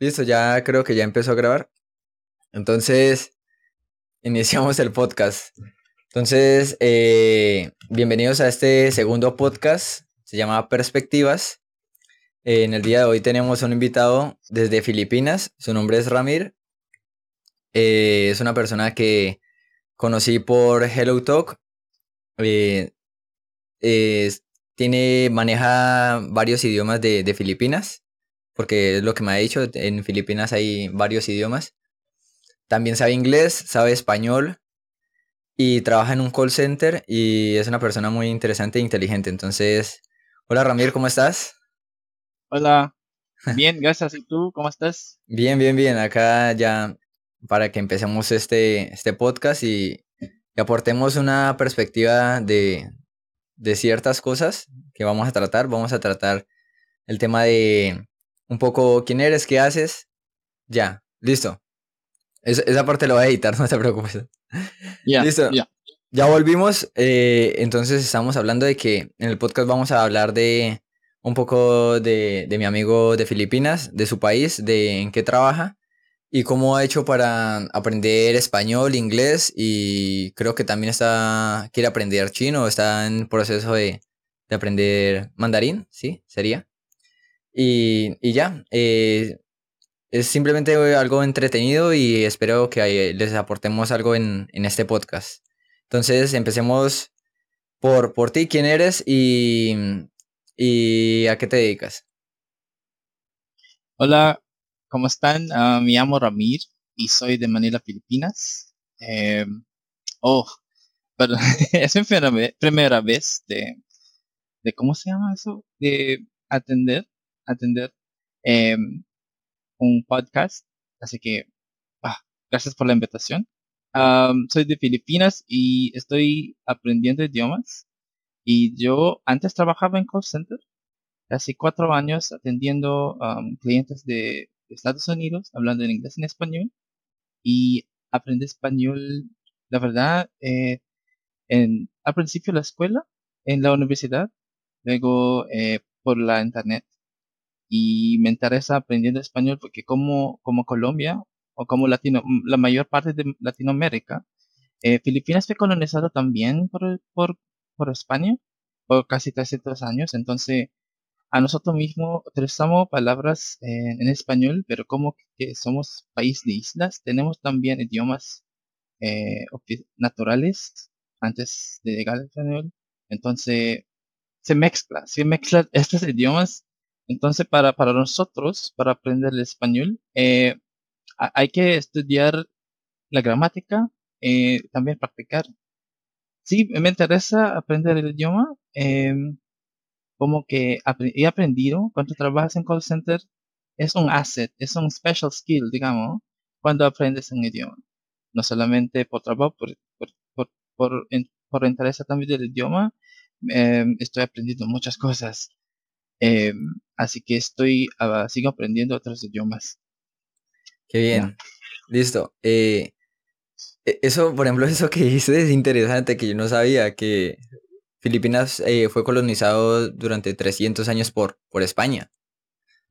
Listo, ya creo que ya empezó a grabar. Entonces, iniciamos el podcast. Entonces, eh, bienvenidos a este segundo podcast. Se llama Perspectivas. Eh, en el día de hoy tenemos un invitado desde Filipinas. Su nombre es Ramir. Eh, es una persona que conocí por Hello Talk. tiene, maneja varios idiomas de, de Filipinas porque es lo que me ha dicho, en Filipinas hay varios idiomas. También sabe inglés, sabe español y trabaja en un call center y es una persona muy interesante e inteligente. Entonces, hola Ramir, ¿cómo estás? Hola, bien, gracias. ¿Y tú cómo estás? Bien, bien, bien. Acá ya para que empecemos este, este podcast y, aportemos una perspectiva de, de ciertas cosas que vamos a tratar. Vamos a tratar el tema de un poco quién eres, qué haces. Ya, listo. esa parte lo voy a editar, no te preocupes. Ya, listo. Ya volvimos. Eh, entonces estamos hablando de que en el podcast vamos a hablar de un poco de, de mi amigo de Filipinas, de su país, de en qué trabaja y cómo ha hecho para aprender español, inglés y creo que también está quiere aprender chino, está en proceso de, de aprender mandarín, ¿sí? Sería. Y, ya, eh, es simplemente algo entretenido y espero que les aportemos algo en, este podcast. Entonces, empecemos por, por ti, quién eres y, y a qué te dedicas. Hola, ¿cómo están? Ah, me llamo Ramir y soy de Manila, Filipinas. Eh, oh, pero es mi primera vez de, de, ¿cómo se llama eso? De atender atender em, un podcast. Así que, ah, gracias por la invitación. soy de Filipinas y estoy aprendiendo idiomas. Y yo antes trabajaba en call center, hace cuatro años atendiendo clientes de, Estados Unidos, hablando en inglés y en español. Y aprendí español, la verdad, eh, en, al principio la escuela, en la universidad, luego eh, por la internet y me interesa aprendiendo español porque como, como Colombia o como Latino, la mayor parte de Latinoamérica, eh, Filipinas fue colonizado también por, por, por España por casi 300 años, entonces a nosotros mismos utilizamos palabras en, español, pero como que somos país de islas, tenemos también idiomas eh, naturales antes de llegar al español, entonces se mezcla, se mezcla estos idiomas entonces, para, para nosotros, para aprender el español, eh, hay que estudiar la gramática, eh, también practicar. Sí, me interesa aprender el idioma. Eh, como que he aprendido cuando trabajas en call center, es un asset, es un special skill, digamos, cuando aprendes un idioma. No solamente por trabajo, por, por, por, por, por interés también del idioma, estoy aprendiendo muchas cosas. Eh, así que estoy, uh, sigo aprendiendo otros idiomas. Qué bien. Listo. Eh, e, eso, por ejemplo, eso que dices es interesante, que yo no sabía que Filipinas eh, fue colonizado durante 300 años por, por España.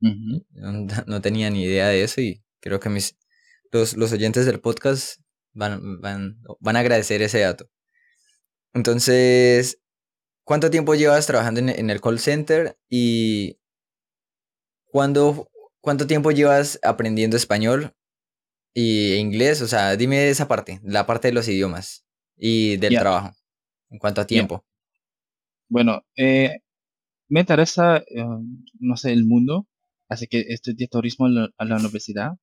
no, tenía ni idea de eso y creo que mis, los, los oyentes del podcast van, van, van a agradecer ese dato. Entonces, ¿Cuánto tiempo llevas trabajando en, el call center y cuándo, cuánto tiempo llevas aprendiendo español y inglés? O sea, dime esa parte, la parte de los idiomas y del trabajo, en cuanto a tiempo. Bueno, eh, me interesa, eh, no sé, el mundo, así que estudié turismo a la, universidad,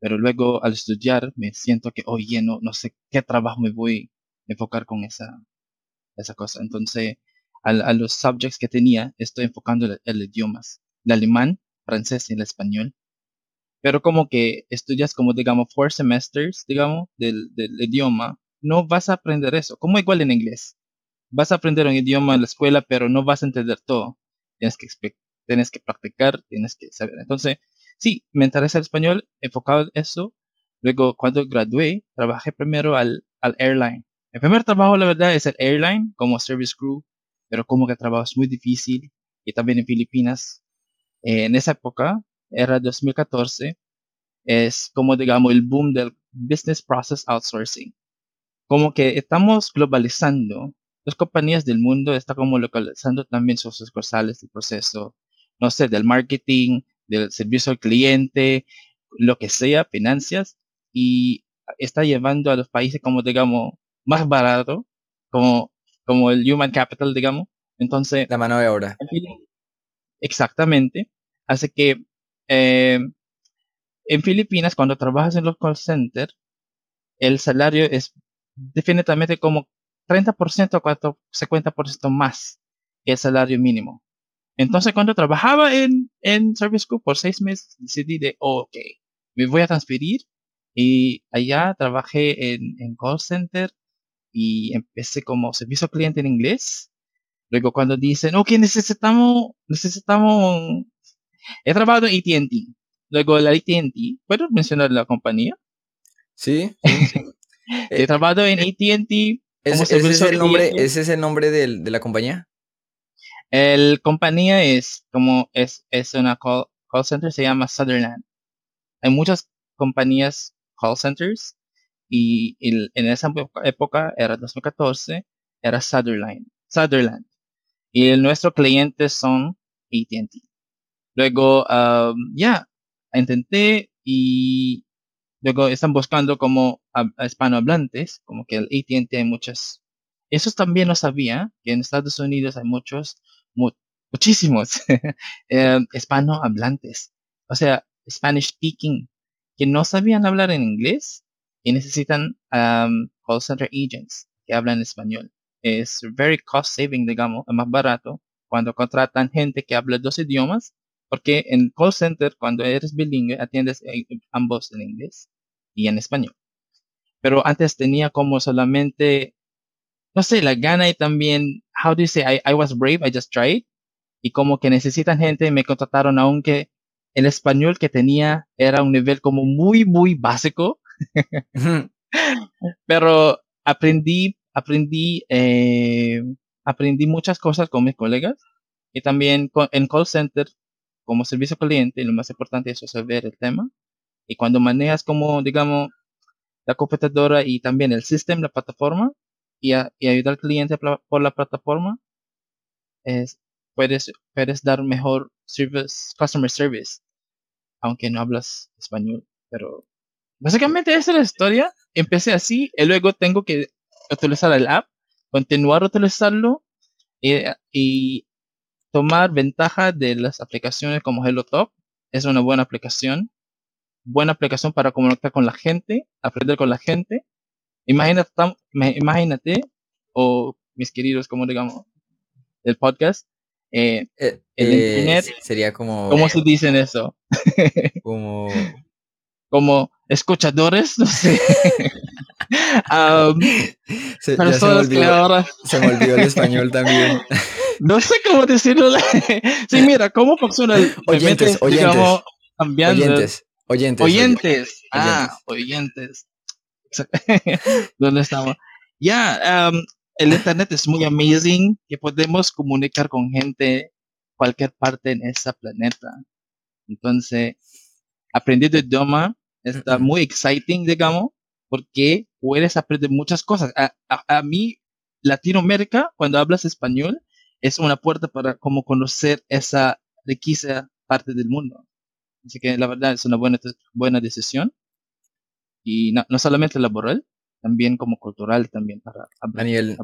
pero luego al estudiar me siento que, oye, no, no sé qué trabajo me voy a enfocar con esa, esa cosa. Entonces, a, los subjects que tenía, estoy enfocando el, el idiomas, el alemán, francés y el español. Pero como que estudias como, digamos, four semesters, digamos, del, del idioma, no vas a aprender eso, como igual en inglés. Vas a aprender un idioma en la escuela, pero no vas a entender todo. Tienes que, tienes que practicar, tienes que saber. Entonces, sí, me interesa el español, enfocado en eso. Luego, cuando gradué, trabajé primero al, al airline. El primer trabajo, la verdad, es el airline, como service crew, pero como que el trabajo es muy difícil y también en Filipinas. Eh, en esa época, era 2014, es como digamos el boom del business process outsourcing. Como que estamos globalizando, las compañías del mundo están como localizando también sus sucursales del proceso, no sé, del marketing, del servicio al cliente, lo que sea, finanzas, y está llevando a los países como digamos más barato, como, como el human capital, digamos. Entonces, la mano de obra. Exactamente. Así que eh, en Filipinas, cuando trabajas en los call centers, el salario es definitivamente como 30% o 50% más que el salario mínimo. Entonces, cuando trabajaba en, en Service Group por seis meses, decidí de, ok, me voy a transferir y allá trabajé en, en call center y empecé como servicio cliente en inglés. Luego cuando dicen, ok, necesitamos, necesitamos, he trabajado en AT&T. Luego la AT&T, ¿puedo mencionar la compañía? Sí. he trabajado en AT&T. ¿Ese, es el nombre, ¿Ese es el nombre de, la compañía? El compañía es como, es, es una call, call center, se llama Sutherland. Hay muchas compañías call centers y en esa época, era 2014, era Sutherland. Sutherland. Y nuestros clientes son AT&T. Luego, um, ya, intenté y luego están buscando como hispanohablantes, como que el AT&T hay muchas. Eso también no sabía, que en Estados Unidos hay muchos, muchísimos eh, hispanohablantes. O sea, Spanish speaking, que no sabían hablar en inglés y necesitan um, call center agents que hablan español. Es very cost saving, digamos, es más barato cuando contratan gente que habla dos idiomas, porque en call center, cuando eres bilingüe, atiendes ambos en inglés y en español. Pero antes tenía como solamente, no sé, la gana y también, how do you say, I, I was brave, I just tried. Y como que necesitan gente, me contrataron aunque el español que tenía era un nivel como muy, muy básico Pero aprendí, aprendí, eh, aprendí muchas cosas con mis colegas y también en call center como servicio cliente, lo más importante es saber el tema. Y cuando manejas como, digamos, la computadora y también el sistema, la plataforma, y, ayudar al cliente por la plataforma, es, puedes, puedes dar mejor service, customer service, aunque no hablas español, pero Básicamente esa es la historia. Empecé así y luego tengo que utilizar el app, continuar a utilizarlo y, tomar ventaja de las aplicaciones como HelloTalk. Es una buena aplicación. Buena aplicación para comunicar con la gente, aprender con la gente. Imagínate, imagínate o mis queridos, como digamos, el podcast, eh, eh, el eh, internet. Sería como. ¿Cómo se dicen eso? como. Como escuchadores, no sé. se, me olvidó, se me olvidó el español también. no sé cómo decirlo. sí, mira, ¿cómo funciona el oyentes, oyentes, digamos, cambiando? oyentes, oyentes, oyentes. Ah, oyentes. ¿Dónde estamos? Ya, el internet es muy amazing que podemos comunicar con gente cualquier parte en ese planeta. Entonces, aprendiendo idioma Está muy exciting, digamos, porque puedes aprender muchas cosas. A, a, mí, Latinoamérica, cuando hablas español, es una puerta para como conocer esa riqueza parte del mundo. Así que la verdad es una buena, buena decisión. Y no, no solamente laboral, también como cultural, también para a nivel,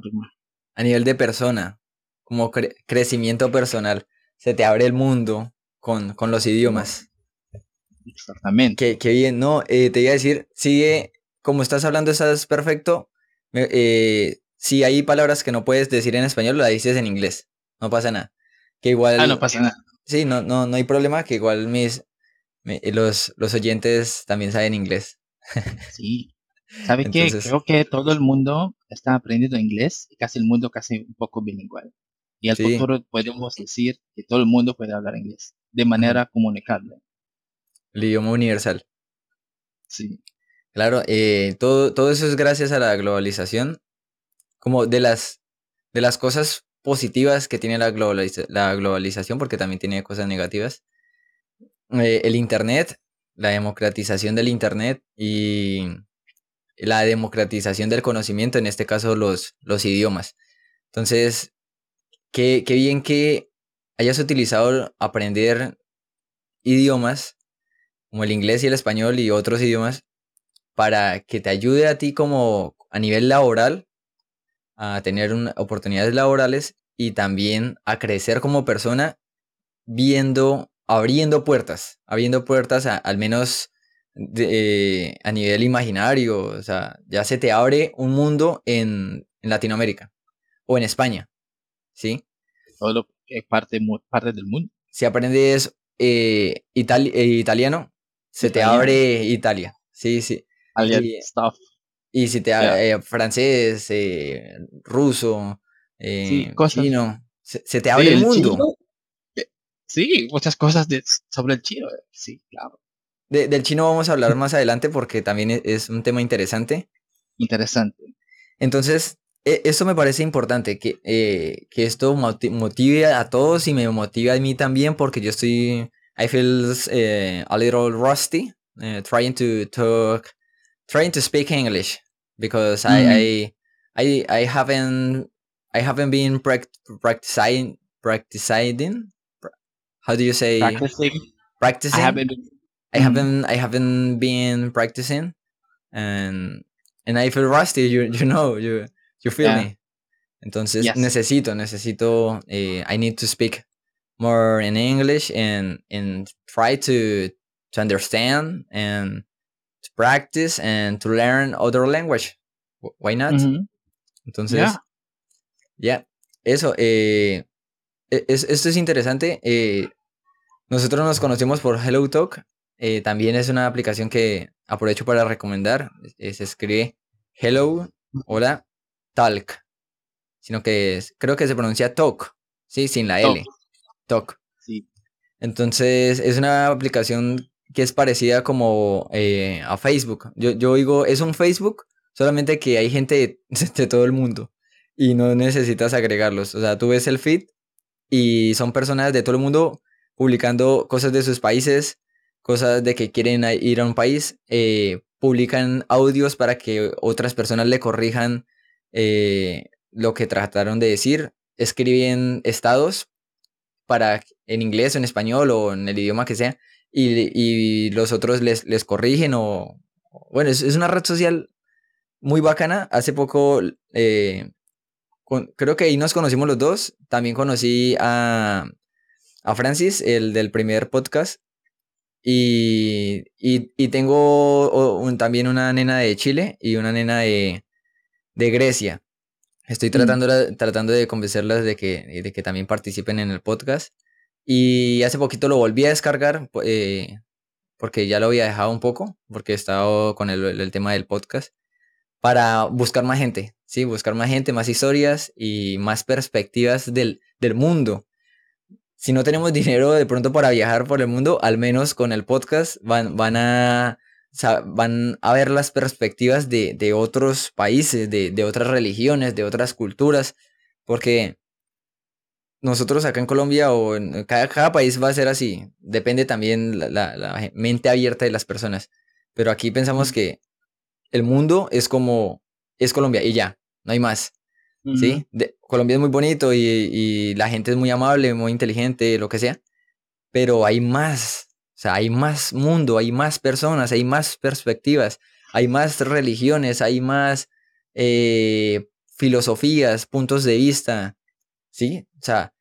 a nivel de persona, como crecimiento personal. Se te abre el mundo con, con los idiomas. Exactamente. Qué, bien, no, eh, te iba a decir, sigue, como estás hablando, estás perfecto. Eh, si hay palabras que no puedes decir en español, la dices en inglés. No pasa nada. Que igual. Ah, no pasa nada. Sí, no, no, no hay problema, que igual mis los, los oyentes también saben inglés. Sí. ¿Sabe qué? Creo que todo el mundo está aprendiendo inglés y casi el mundo casi un poco bilingüe. Y al futuro podemos decir que todo el mundo puede hablar inglés de manera comunicable. El idioma universal. Sí. Claro, eh, todo, todo eso es gracias a la globalización. Como de las, de las cosas positivas que tiene la, la globalización, porque también tiene cosas negativas. Eh, el Internet la democratización del Internet y la democratización del conocimiento, en este caso los, los idiomas. Entonces, qué, qué bien que hayas utilizado aprender idiomas como el inglés y el español y otros idiomas para que te ayude a ti como a nivel laboral a tener oportunidades laborales y también a crecer como persona viendo, abriendo puertas, abriendo puertas al menos a nivel imaginario, o sea, ya se te abre un mundo en, Latinoamérica o en España, ¿sí? Todo lo que parte, parte del mundo. Si aprendes eh, eh, italiano, se te abre Italia, sí, sí. Y, y si te yeah. francés, eh, ruso, chino, se, te abre el, mundo. sí, muchas cosas sobre el chino, sí, claro del chino vamos a hablar más adelante porque también e, es un tema interesante. Interesante. Entonces, e, esto me parece importante, que, eh, que esto motive a todos y me motive a mí también porque yo estoy, I feel uh, a little rusty uh, trying to talk, trying to speak English because I, mm. I, I, I haven't, I haven't been practicing, practicing, how do you say? Practicing. Practicing. I haven't been I haven't I haven't been practicing and and I feel rusty, you you know, you you feel me. Entonces necesito, necesito eh, I need to speak more in English and and try to to understand and to practice and to learn other language. Why not? Entonces, ya, eso, eh, e, es, esto es interesante. Eh, nosotros nos conocemos por Hello Talk eh, también es una aplicación que aprovecho para recomendar. Eh, se escribe Hello, hola, Talk. Sino que creo que se pronuncia Talk, ¿sí? Sin la L. Talk. Sí. Entonces es una aplicación que es parecida como eh, a Facebook. Yo, yo digo, es un Facebook, solamente que hay gente de todo el mundo y no necesitas agregarlos. O sea, tú ves el feed y son personas de todo el mundo publicando cosas de sus países, cosas de que quieren ir a un país, eh, publican audios para que otras personas le corrijan eh, lo que trataron de decir, escriben estados para en inglés o en español o en el idioma que sea y, los otros les, les corrigen o bueno, es, una red social muy bacana. Hace poco eh, creo que ahí nos conocimos los dos. También conocí a, a Francis, el del primer podcast. Y, y, tengo también una nena de Chile y una nena de, de Grecia. Estoy mm. tratando, tratando de convencerlas de que, de que también participen en el podcast. Y hace poquito lo volví a descargar eh, porque ya lo había dejado un poco, porque he estado con el, el, tema del podcast, para buscar más gente, ¿sí? Buscar más gente, más historias y más perspectivas del, del mundo si no tenemos dinero de pronto para viajar por el mundo, al menos con el podcast van, van, a, van a ver las perspectivas de, de otros países, de, de, otras religiones, de otras culturas, porque nosotros acá en Colombia o en cada, cada país va a ser así, depende también la, la, la mente abierta de las personas, pero aquí pensamos que el mundo es como, es Colombia y ya, no hay más. ¿sí? Colombia es muy bonito y, la gente es muy amable, muy inteligente, lo que sea, pero hay más, o sea, hay más mundo, hay más personas, hay más perspectivas, hay más religiones, hay más eh, filosofías, puntos de vista, ¿sí? O sea,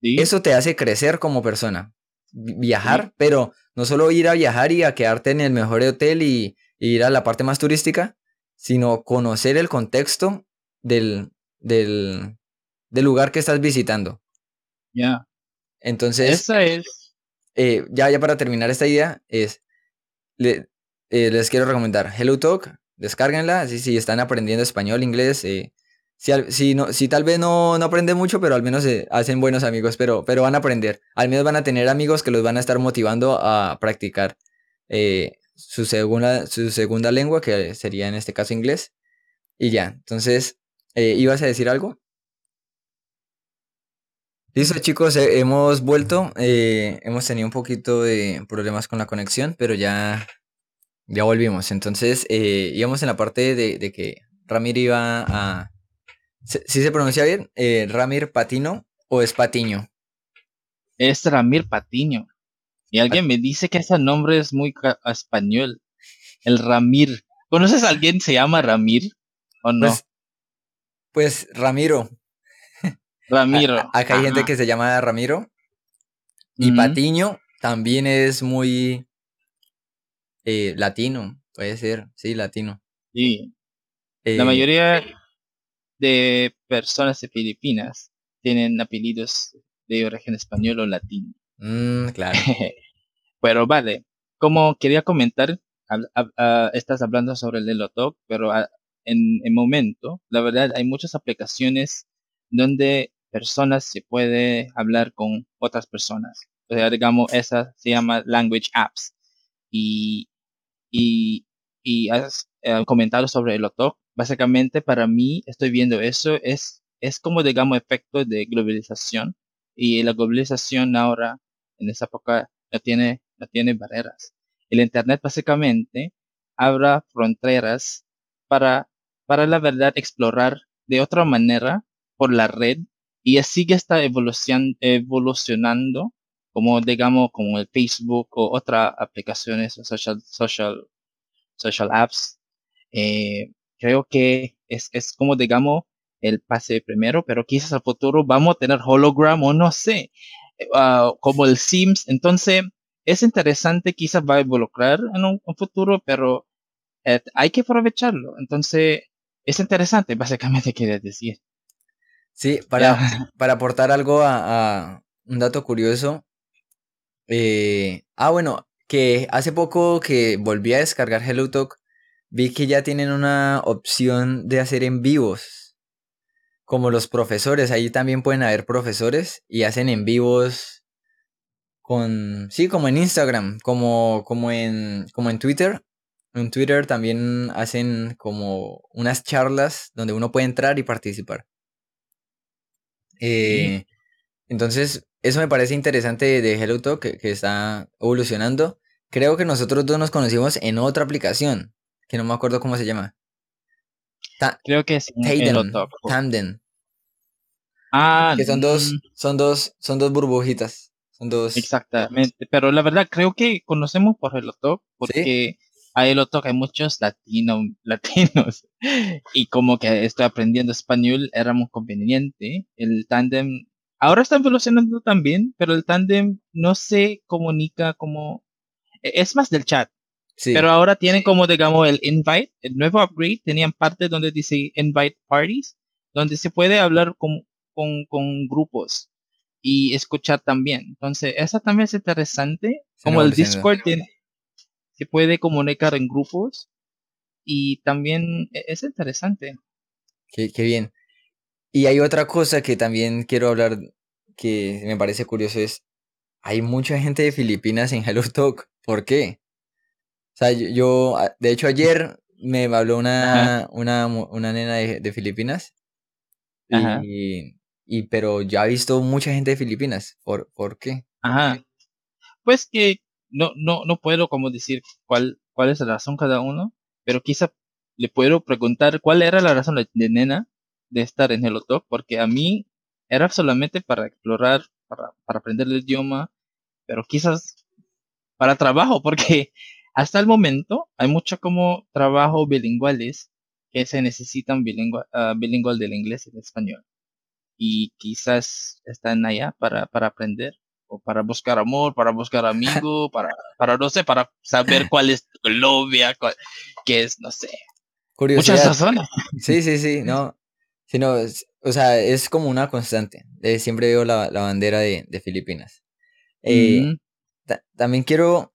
eso te hace crecer como persona, viajar, pero no solo ir a viajar y a quedarte en el mejor hotel y, y ir a la parte más turística, sino conocer el contexto del, del, lugar que estás visitando. Ya. Entonces. Esa es. Eh, ya, ya para terminar esta idea, es. Eh, les quiero recomendar Hello Talk, descárguenla, si, si están aprendiendo español, inglés. Eh, si, si, no, si tal vez no, no aprenden mucho, pero al menos hacen buenos amigos, pero, pero van a aprender. Al menos van a tener amigos que los van a estar motivando a practicar su, segunda, su segunda lengua, que sería en este caso inglés. Y ya, entonces ¿Ibas a decir algo? Listo, chicos, eh, hemos vuelto. eh, hemos tenido un poquito de problemas con la conexión, pero ya, ya volvimos. Entonces, eh, íbamos en la parte de, de que Ramir iba a. ¿Sí sí se pronuncia bien? ¿Ramir Patino o es Patiño? Es Ramir Patiño. Y alguien me dice que ese nombre es muy español. El Ramir. ¿Conoces a alguien que se llama Ramir? ¿O no? Pues, pues Ramiro. Ramiro. A- acá hay gente que se llama Ramiro. Y. Patiño también es muy eh, latino. Puede ser, sí, latino. Sí. La Eh, mayoría de personas de Filipinas tienen apellidos de origen español o latino. mm, claro. Pero vale, como quería comentar, ah, estás hablando sobre el Elotalk, pero ah, en el momento, la verdad, hay muchas aplicaciones donde personas se puede hablar con otras personas. O sea, digamos, esa se llama Language Apps. Y, y, y has eh, comentado sobre el Elotalk. Básicamente, para mí, estoy viendo eso, es, es como, digamos, efecto de globalización. Y la globalización ahora, en esa época, no tiene, no tiene barreras. El Internet básicamente abre fronteras para, para la verdad explorar de otra manera por la red y así que está evolucion- evolucionando como digamos como el Facebook o otras aplicaciones social, social, social apps. Eh, creo que es, es como digamos el pase primero, pero quizás al futuro vamos a tener hologram o no sé, ah, como el Sims. Entonces, es interesante, quizás va a involucrar en un, un futuro, pero eh, hay que aprovecharlo. Entonces, es interesante, básicamente quería decir. Sí, para, para aportar algo a, a un dato curioso. eh, ah, bueno, que hace poco que volví a descargar HelloTalk, vi que ya tienen una opción de hacer en vivos. Como los profesores, ahí también pueden haber profesores y hacen en vivos con, sí, como en Instagram, como, como en, como en Twitter. En Twitter también hacen como unas charlas donde uno puede entrar y participar. Eh, entonces, eso me parece interesante de, de HelloTalk que, que está evolucionando. Creo que nosotros dos nos conocimos en otra aplicación, que no me acuerdo cómo se llama. Ta- Creo que es Tandem. Tandem, Ah, que son dos, mm, son dos, son dos burbujitas. Son dos. Exactamente, pero la verdad creo que conocemos por Elotalk ¿Sí? Porque a Elotalk hay muchos latino, latinos y como que estoy aprendiendo español era muy conveniente. El tándem ahora está evolucionando también, pero el tándem no se comunica como e- es más del chat, Sí. pero ahora tienen como digamos el invite, el nuevo upgrade tenían parte donde dice invite parties, donde se puede hablar con, con, con grupos y escuchar también. Entonces, esa también es interesante. Como el. Discord tiene- se puede comunicar en grupos y también e- es interesante. Qué, qué bien. Y hay otra cosa que también quiero hablar que me parece curioso es, hay mucha gente de Filipinas en HelloTalk. ¿Por qué? O sea, yo, yo, a- de hecho ayer me habló una, una, una nena de, de Filipinas Ajá. y, y pero ya he visto mucha gente de Filipinas. ¿Por, por qué? Ajá. Pues que no, no, no puedo como decir cuál, cuál es la razón cada uno, pero quizá le puedo preguntar cuál era la razón de, nena de estar en Hello Talk, porque a mí era solamente para explorar, para, para aprender el idioma, pero quizás para trabajo, porque hasta el momento hay mucho como trabajo bilingüales que se necesitan bilingüe, ah, bilingüe del inglés y del español. Y quizás están allá para, para aprender, o para buscar amor, para buscar amigo, para, para no sé, para saber cuál es Colombia, cuál, qué es, no sé. Muchas razones. Sí, sí, sí, no. Sí, no, es- o sea, es como una constante. Eh, siempre veo la, la bandera de, de Filipinas. Eh, Mm, ta- también quiero,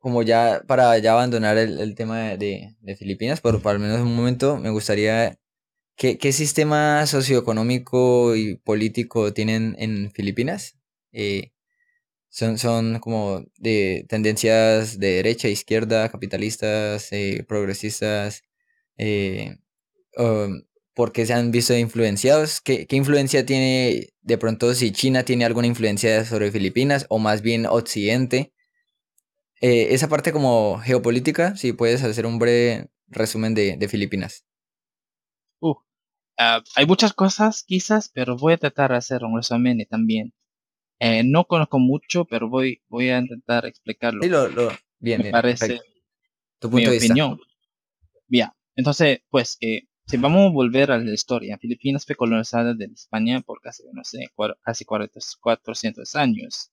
como ya, para ya abandonar el, el tema de, de- de Filipinas, por, por al menos un momento, me gustaría, ¿qué, qué sistema socioeconómico y político tienen en Filipinas? Eh, son, son como de tendencias de derecha, izquierda, capitalistas, eh, progresistas, eh, por qué se han visto influenciados, ¿Qué, qué influencia tiene de pronto si China tiene alguna influencia sobre Filipinas o más bien Occidente. Esa parte como geopolítica, si puedes hacer un breve resumen de, de Filipinas. Uh, ah, hay muchas cosas quizás, pero voy a tratar de hacer un resumen también. Eh, no conozco mucho, pero voy, voy a intentar explicarlo. Sí, lo, lo, bien, Me parece tu punto mi de vista. opinión. Bien, entonces, pues, eh, si vamos a volver a la historia, Filipinas fue colonizada de España por casi, no sé, casi 40 400 años.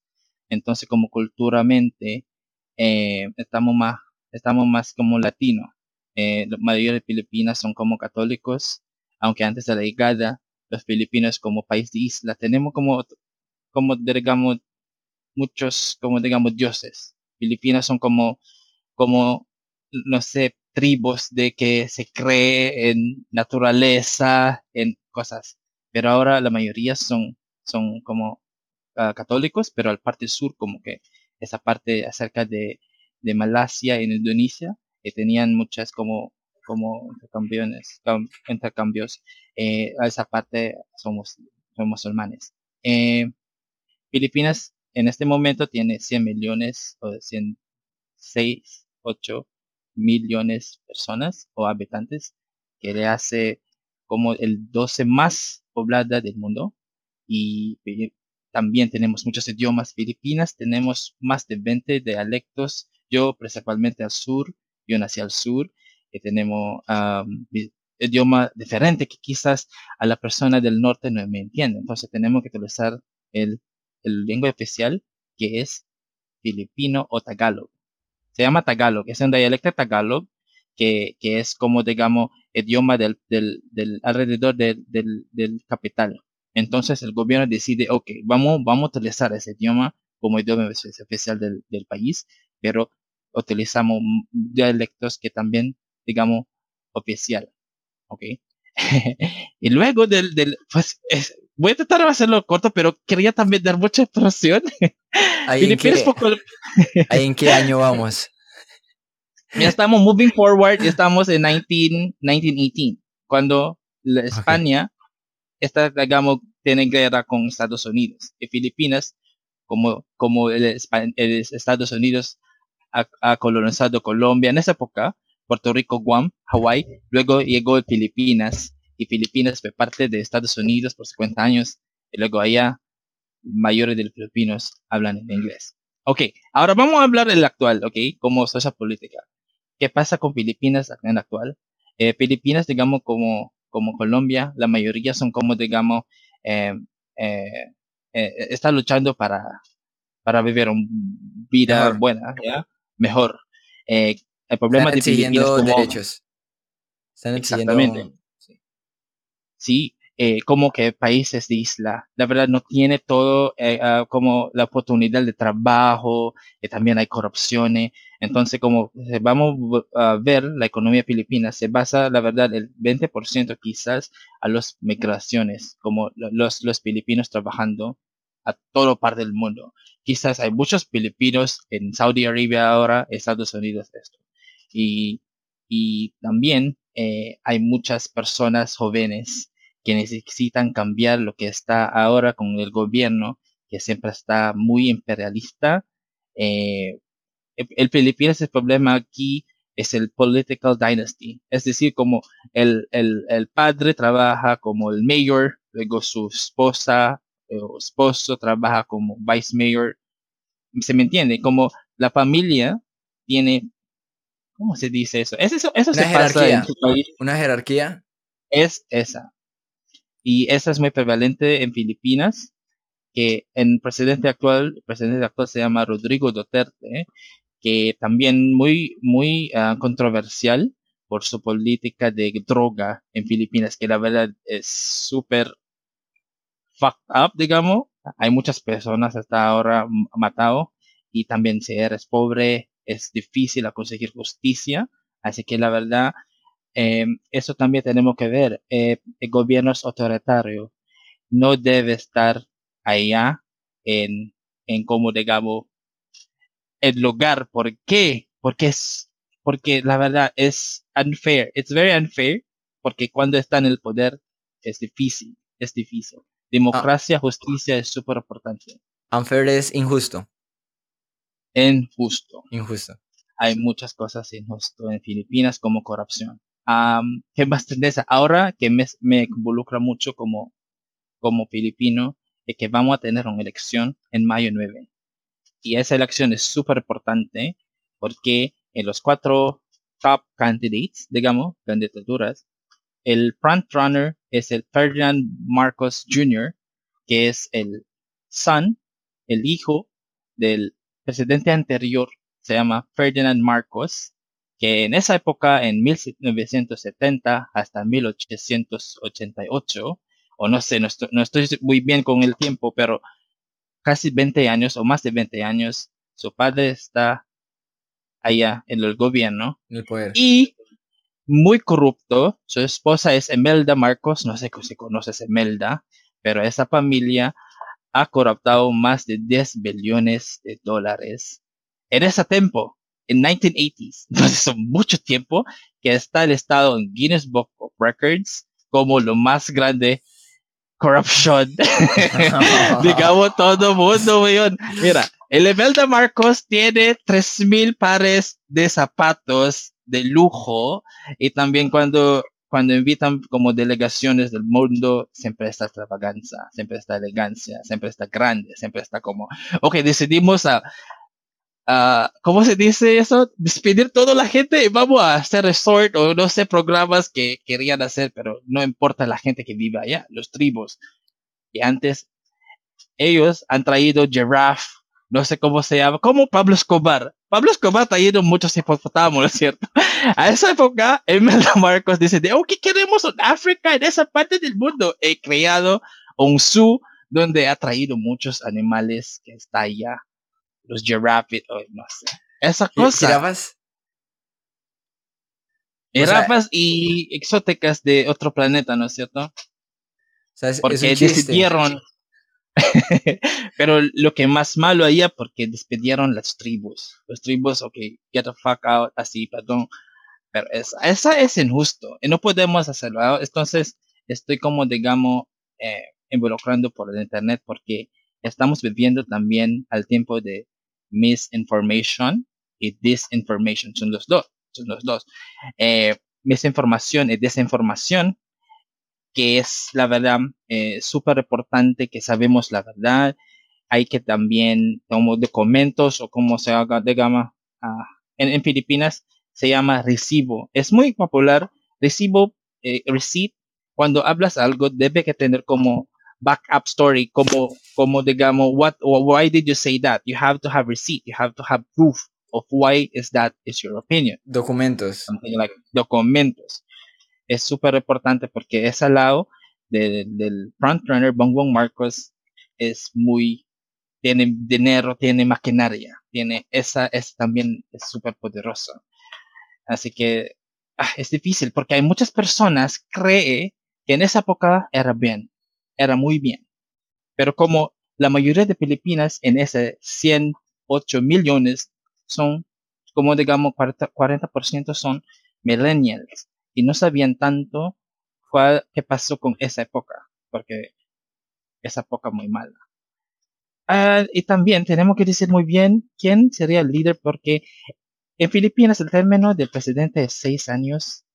Entonces, como culturalmente, eh, estamos más, estamos más como latinos. Eh, la mayoría de Filipinas son como católicos, aunque antes de la llegada, los filipinos como país de isla, tenemos como, como digamos, muchos, como digamos, dioses. Filipinas son como, como, no sé, tribus de que se cree en naturaleza, en cosas. Pero ahora la mayoría son, son como ah, católicos, pero al parte sur, como que esa parte acerca de, de Malasia en Indonesia, que tenían muchas como, como intercambios, cam- intercambios eh, a esa parte somos, son musulmanes. Eh, Filipinas en este momento tiene 100 millones o 106, 8 millones personas o habitantes, que le hace como el 12 más poblada del mundo. Y también tenemos muchos idiomas. Filipinas tenemos más de 20 dialectos. Yo principalmente al sur, yo nací al sur, y tenemos um, idioma diferente que quizás a la persona del norte no me entiende. Entonces tenemos que utilizar el, el lengua especial que es filipino o tagalog. Se llama tagalog, es un dialecto tagalog que, que es como, digamos, idioma del, del, del alrededor del, del, del capital. Entonces el gobierno decide, ok, vamos, vamos a utilizar ese idioma como idioma especial del, del país, pero utilizamos dialectos que también, digamos, oficial. ¿Ok? y luego del, del pues, es, voy a tratar de hacerlo corto, pero quería también dar mucha expresión. ¿Ahí en, qué, poco... ¿Ahí en qué año vamos? Ya estamos moving forward, ya estamos en 19, 1918, cuando la España okay. está, digamos, tiene guerra con Estados Unidos. Y Filipinas, como, como el, el Estados Unidos ha, ha, colonizado Colombia en esa época, Puerto Rico, Guam, Hawái, luego llegó Filipinas, y Filipinas fue parte de Estados Unidos por 50 años, y luego allá mayores de los filipinos hablan en inglés. Ok, ahora vamos a hablar del actual, ok, como social política. ¿Qué pasa con Filipinas en el actual? Eh, Filipinas, digamos, como, como Colombia, la mayoría son como, digamos, eh, eh, está luchando para, para vivir una vida mejor. buena, ¿ya? Mejor. el problema Están de Filipinas como, derechos. Están exactamente. Sí, eh, como que países de isla, la verdad no tiene todo eh, uh, como la oportunidad de trabajo, y también hay corrupción, entonces como vamos a ver la economía filipina se basa la verdad el 20% quizás a las migraciones, como los, los filipinos trabajando a todo parte del mundo. Quizás hay muchos filipinos en Saudi Arabia ahora, Estados Unidos, esto. Y, y también eh, hay muchas personas jóvenes que necesitan cambiar lo que está ahora con el gobierno, que siempre está muy imperialista. Eh, el Filipinas, el problema aquí es el political dynasty, es decir, como el, el, el padre trabaja como el mayor, luego su esposa eh, o esposo trabaja como vice mayor. ¿Se me entiende? Como la familia tiene, ¿cómo se dice eso? ¿Es eso, eso Una se pasa jerarquía. en tu país. Una jerarquía. Es esa y esa es muy prevalente en Filipinas, que el presidente actual, el presidente actual se llama Rodrigo Duterte, que también muy, muy uh, controversial por su política de droga en Filipinas, que la verdad es súper fucked up, digamos. Hay muchas personas hasta ahora matado y también si eres pobre es difícil conseguir justicia, así que la verdad eh, eso también tenemos que ver. Eh, el gobierno es autoritario. No debe estar allá en, en como digamos, el lugar. ¿Por qué? Porque es, porque la verdad es unfair. It's very unfair. porque cuando está en el poder es difícil, es difícil. Democracia, justicia es súper importante. Unfair es injusto. Injusto. Injusto. Hay muchas cosas injustas en Filipinas como corrupción. ¿Qué más tendencia? Ahora que me, me involucra mucho como, como filipino, es que vamos a tener una elección en mayo 9. Y esa elección es súper importante porque en los cuatro top candidates, digamos, candidaturas, el front runner es el Ferdinand Marcos Jr., que es el son, el hijo del presidente anterior, se llama Ferdinand Marcos, que en esa época, en 1970 hasta 1888, o no sé, no estoy, no estoy muy bien con el tiempo, pero casi 20 años o más de 20 años, su padre está allá en el gobierno. El poder. Y muy corrupto. Su esposa es Emelda Marcos. No sé si conoces Emelda, pero esa familia ha corruptado más de 10 billones de dólares en ese tiempo, en 1980s. Entonces, son mucho tiempo que está el estado en Guinness Book of Records como lo más grande corruption. Digamos todo mundo, Mira, el Emelda Marcos tiene 3000 pares de zapatos de lujo y también cuando cuando invitan como delegaciones del mundo, siempre está extravaganza, siempre está elegancia, siempre está grande, siempre está como, ok, decidimos a, a ¿cómo se dice eso? Despedir toda la gente y vamos a hacer resort o no sé, programas que querían hacer, pero no importa la gente que vive allá, los tribus. Y antes, ellos han traído giraffe, no sé cómo se llama, como Pablo Escobar. Pablo Escobar ha traído muchos hipopótamos, ¿no es cierto? A esa época, Emelda Marcos dice, de, oh, ¿qué queremos en África, en esa parte del mundo? He creado un zoo donde ha traído muchos animales que está allá. Los giraffes, oh, no sé. Esa cosa. ¿Jirafas? Jirafas y exóticas de otro planeta, ¿no es cierto? O sea, es, Porque es decidieron. Pero lo que más malo había porque despidieron las tribus. Los tribus, ok, get the fuck out, así, perdón. Pero esa, esa es injusto y no podemos hacerlo. ¿no? Entonces, estoy como, digamos, eh, involucrando por el internet porque estamos viviendo también al tiempo de misinformation y disinformation. Son los dos. Son los dos. Eh, misinformación y desinformación que es la verdad eh, súper importante que sabemos la verdad. Hay que también, como documentos o como se haga, digamos, ah, en, en Filipinas se llama recibo. Es muy popular. Recibo, eh, receipt, cuando hablas algo debe que tener como backup story, como, como digamos, what or why did you say that? You have to have receipt. You have to have proof of why is that is your opinion. Documentos. Something like documentos es súper importante porque ese lado de, del frontrunner, Bongbong Marcos, es muy, tiene dinero, tiene maquinaria, tiene esa, es también es súper poderoso. Así que ah, es difícil porque hay muchas personas cree que en esa época era bien, era muy bien. Pero como la mayoría de Filipinas en ese 108 millones son, como digamos, 40%, 40 son millennials y no sabían tanto cuál, qué pasó con esa época, porque esa época muy mala. Ah, y también tenemos que decir muy bien quién sería el líder, porque en Filipinas el término del presidente es seis años,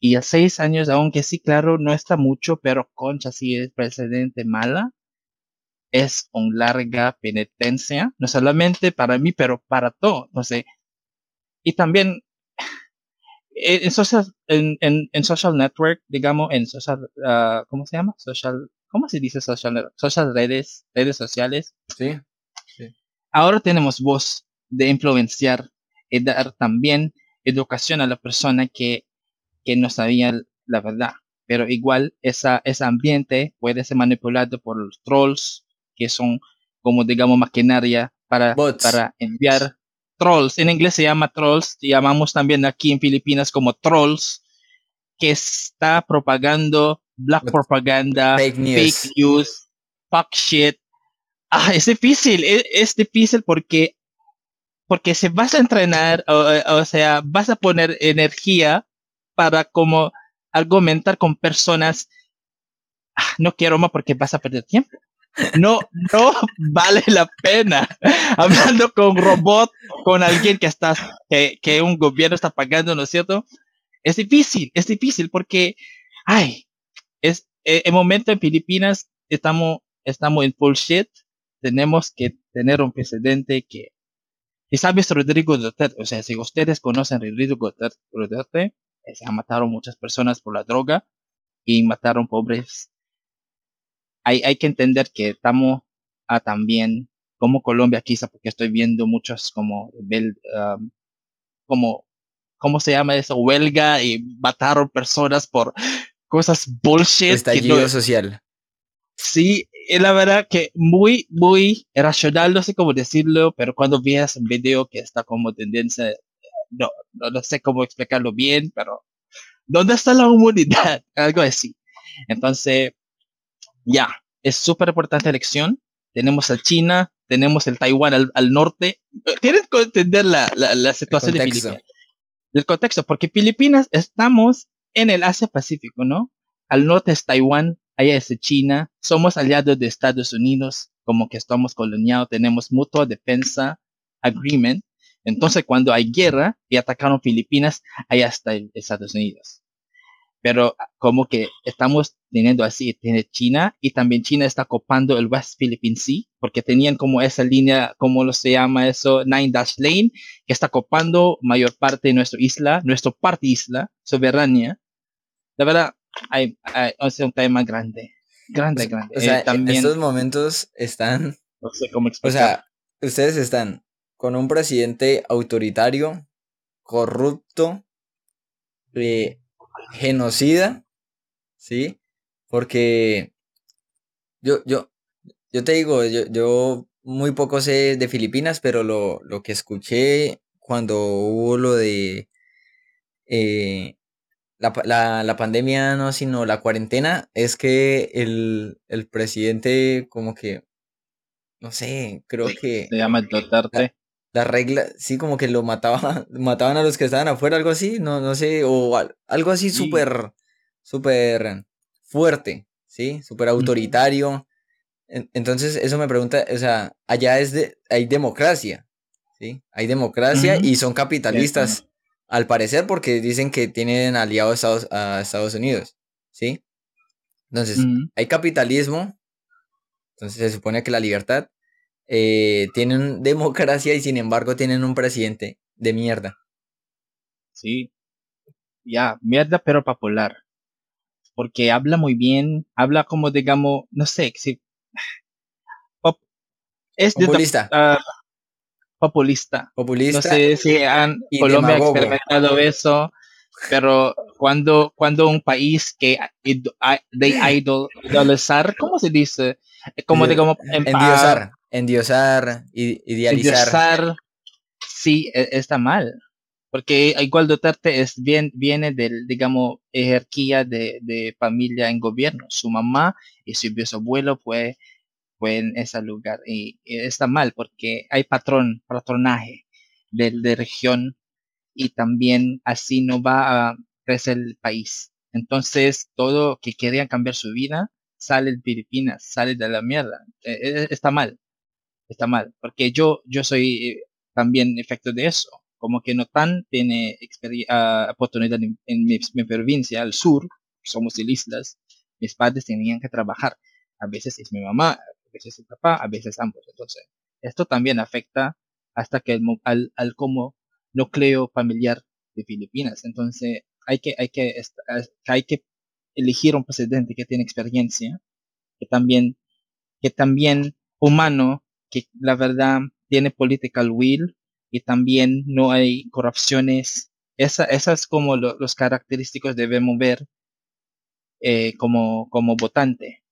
y a seis años, aunque sí, claro, no está mucho, pero concha, si es presidente mala, es una larga penitencia, no solamente para mí, pero para todo, no sé. Y también en social, en, en, en social network, digamos, en social, uh, ¿cómo se llama? Social, ¿cómo se dice social network? Social redes, redes sociales. Sí. Ahora tenemos voz de influenciar y dar también educación a la persona que, que no sabía la verdad. Pero igual esa, ese ambiente puede ser manipulado por los trolls, que son como digamos maquinaria para, Bots. para enviar trolls. En inglés se llama trolls, llamamos también aquí en Filipinas como trolls, que está propagando black propaganda, fake news. fake news, fuck shit. Ah, es difícil, es, es difícil porque porque si vas a entrenar, o, o sea, vas a poner energía para como argumentar con personas, ah, no quiero más porque vas a perder tiempo. No, no vale la pena hablando con robot, con alguien que está, que, que un gobierno está pagando, ¿no es cierto? Es difícil, es difícil porque, ay, es, el momento en Filipinas estamos, estamos en bullshit, tenemos que tener un precedente que, y sabes Rodrigo Duterte, o sea, si ustedes conocen a Rodrigo Duterte, se mataron muchas personas por la droga y mataron pobres. Hay, hay que entender que estamos a también como Colombia quizá porque estoy viendo muchos como um, como cómo se llama eso huelga y mataron personas por cosas bullshit estallido social sí la verdad que muy muy racional no sé cómo decirlo pero cuando veas un video que está como tendencia no, no, sé cómo explicarlo bien, pero ¿dónde está la humanidad? Algo así. Entonces, ya, es súper importante la elección. Tenemos a China, tenemos el Taiwán al, norte. Tienes que entender la, la, situación de Filipinas. El contexto, porque Filipinas estamos en el Asia Pacífico, ¿no? Al norte es Taiwán, allá es China, somos aliados de Estados Unidos, como que estamos coloniados, tenemos mutua defensa agreement, entonces, cuando hay guerra y atacaron Filipinas, allá está Estados Unidos. Pero como que estamos teniendo así, tiene China y también China está copando el West Philippine Sea, porque tenían como esa línea, como lo se llama eso, Nine Dash Lane, que está copando mayor parte de nuestra isla, nuestra parte isla, soberania. La verdad, hay, hay un tema grande, grande, grande. O sea, también, en estos momentos están... No sé cómo explicar. O sea, ustedes están con un presidente autoritario, corrupto, eh, genocida, ¿sí? Porque yo, yo, yo te digo, yo, yo muy poco sé de Filipinas, pero lo, lo que escuché cuando hubo lo de eh, la, la, la, pandemia, no, sino la cuarentena, es que el, el presidente como que, no sé, creo que... Se llama Duterte la regla, sí, como que lo mataban, mataban a los que estaban afuera, algo así, no, no sé, o algo así súper, súper fuerte, ¿sí? Súper autoritario. Entonces, eso me pregunta, o sea, allá es de, hay democracia, ¿sí? Hay democracia y son capitalistas, al parecer, porque dicen que tienen aliados a Estados, a Estados Unidos, ¿sí? Entonces, hay capitalismo, entonces se supone que la libertad, eh, tienen democracia y sin embargo tienen un presidente de mierda. Sí, ya, mierda pero popular. Porque habla muy bien, habla como digamos, no sé, si, es populista. Ah, populista. Populista. No sé si han Colombia experimentado eso, pero cuando, cuando un país que de idol, idolizar, ¿cómo se dice? Como digamos, endiosar endiosar, idealizar. Endiosar, sí, e, está mal. Porque igual Duterte es bien, viene del, digamos, jerarquía de, de familia en gobierno. Su mamá y su bisabuelo fue, fue en ese lugar. Y, está mal porque hay patrón, patronaje de, de región y también así no va a crecer el país. Entonces, todo que querían cambiar su vida sale de Filipinas, sale de la mierda. E, e, está mal está mal, porque yo, yo soy eh, también efecto de eso, como que no tan tiene uh, oportunidad en, mi, provincia, al sur, somos de islas, mis padres tenían que trabajar, a veces es mi mamá, a veces es mi papá, a veces ambos, entonces, esto también afecta hasta que al, al como núcleo familiar de Filipinas, entonces hay que, hay que, hay que elegir un presidente que tiene experiencia, que también, que también humano que la verdad tiene political will y también no hay corrupciones. Esa, esas como los característicos debemos ver eh, como, como votante.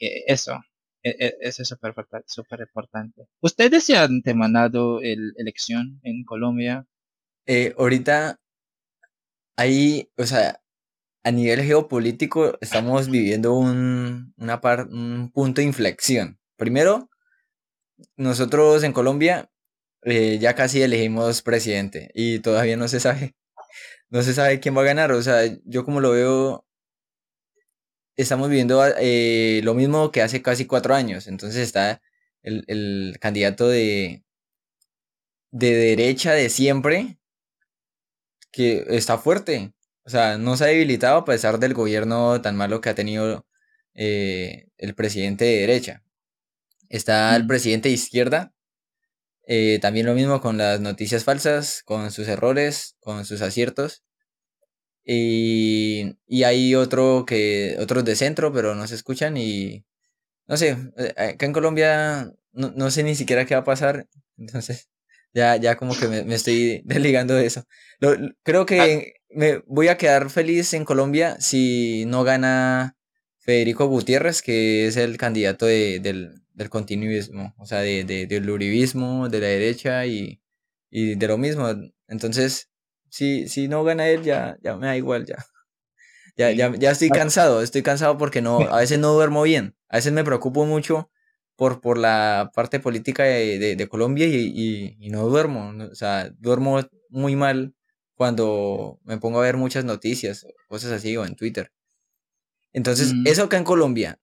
Eh, eso, e, e, eso es súper super importante. ¿Ustedes se han demandado el elección en Colombia? Eh, ahorita, ahí, o sea, a nivel geopolítico estamos viviendo un, una un punto de inflexión. Primero, nosotros en Colombia eh, ya casi elegimos presidente y todavía no se sabe, no se sabe quién va a ganar. O sea, yo como lo veo, estamos viviendo eh, lo mismo que hace casi cuatro años. Entonces está el, el candidato de, de derecha de siempre, que está fuerte. O sea, no se ha debilitado a pesar del gobierno tan malo que ha tenido eh, el presidente de derecha. Está el presidente de izquierda, eh, también lo mismo con las noticias falsas, con sus errores, con sus aciertos. Y, y hay otro que, otros de centro, pero no se escuchan y no sé, eh, acá en Colombia no, no sé ni siquiera qué va a pasar. Entonces, ya, ya como que me, estoy desligando de eso. creo que ah. me voy a quedar feliz en Colombia si no gana Federico Gutiérrez, que es el candidato de, del, del continuismo, o sea, de, de, del uribismo, de la derecha y, y de lo mismo. Entonces, si, si no gana él, ya, ya me da igual, ya. Ya, ya, ya estoy cansado, estoy cansado porque no, a veces no duermo bien, a veces me preocupo mucho por, por la parte política de, de, Colombia y, y, no duermo, o sea, duermo muy mal cuando me pongo a ver muchas noticias, cosas así, o en Twitter. Entonces, mm. eso acá en Colombia,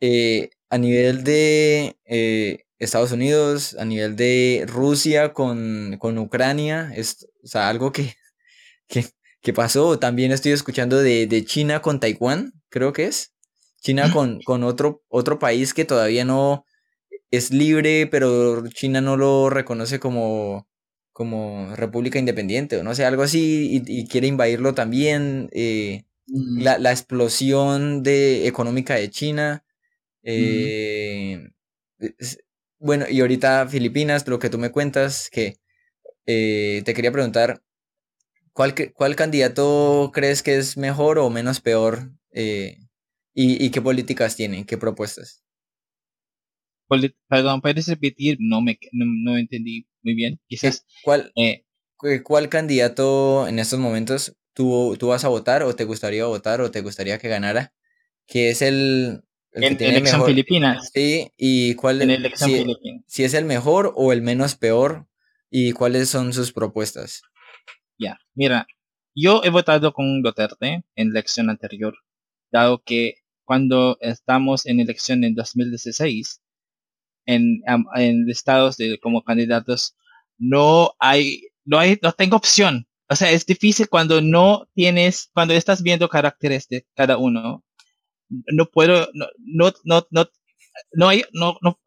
eh, a nivel de eh, Estados Unidos, a nivel de Rusia con, con Ucrania, es o sea, algo que, que, que, pasó. También estoy escuchando de, de, China con Taiwán, creo que es. China con, con otro, otro país que todavía no es libre, pero China no lo reconoce como, como república independiente, o no sé, algo así, y, quiere invadirlo también. Eh, mm. la, la, explosión de, económica de China. Eh, bueno, y ahorita Filipinas, lo que tú me cuentas, que eh, te quería preguntar, ¿cuál, ¿cuál candidato crees que es mejor o menos peor? Eh, y, qué políticas tiene? ¿Qué propuestas? Perdón, ¿puedes repetir? No me no, entendí muy bien. Quizás. ¿Cuál, ¿Cuál candidato en estos momentos tú, tú vas a votar o te gustaría votar o te gustaría que ganara? Que es el, en elección Filipinas. Sí, y cuál en elección si, si, es el mejor o el menos peor y cuáles son sus propuestas. Ya, mira, yo he votado con Duterte en elección anterior, dado que cuando estamos en elección en 2016, en, en estados de, como candidatos, no hay, no hay, no tengo opción. O sea, es difícil cuando no tienes, cuando estás viendo caracteres de cada uno, no puedo, no, no, no, no, no hay, no, no,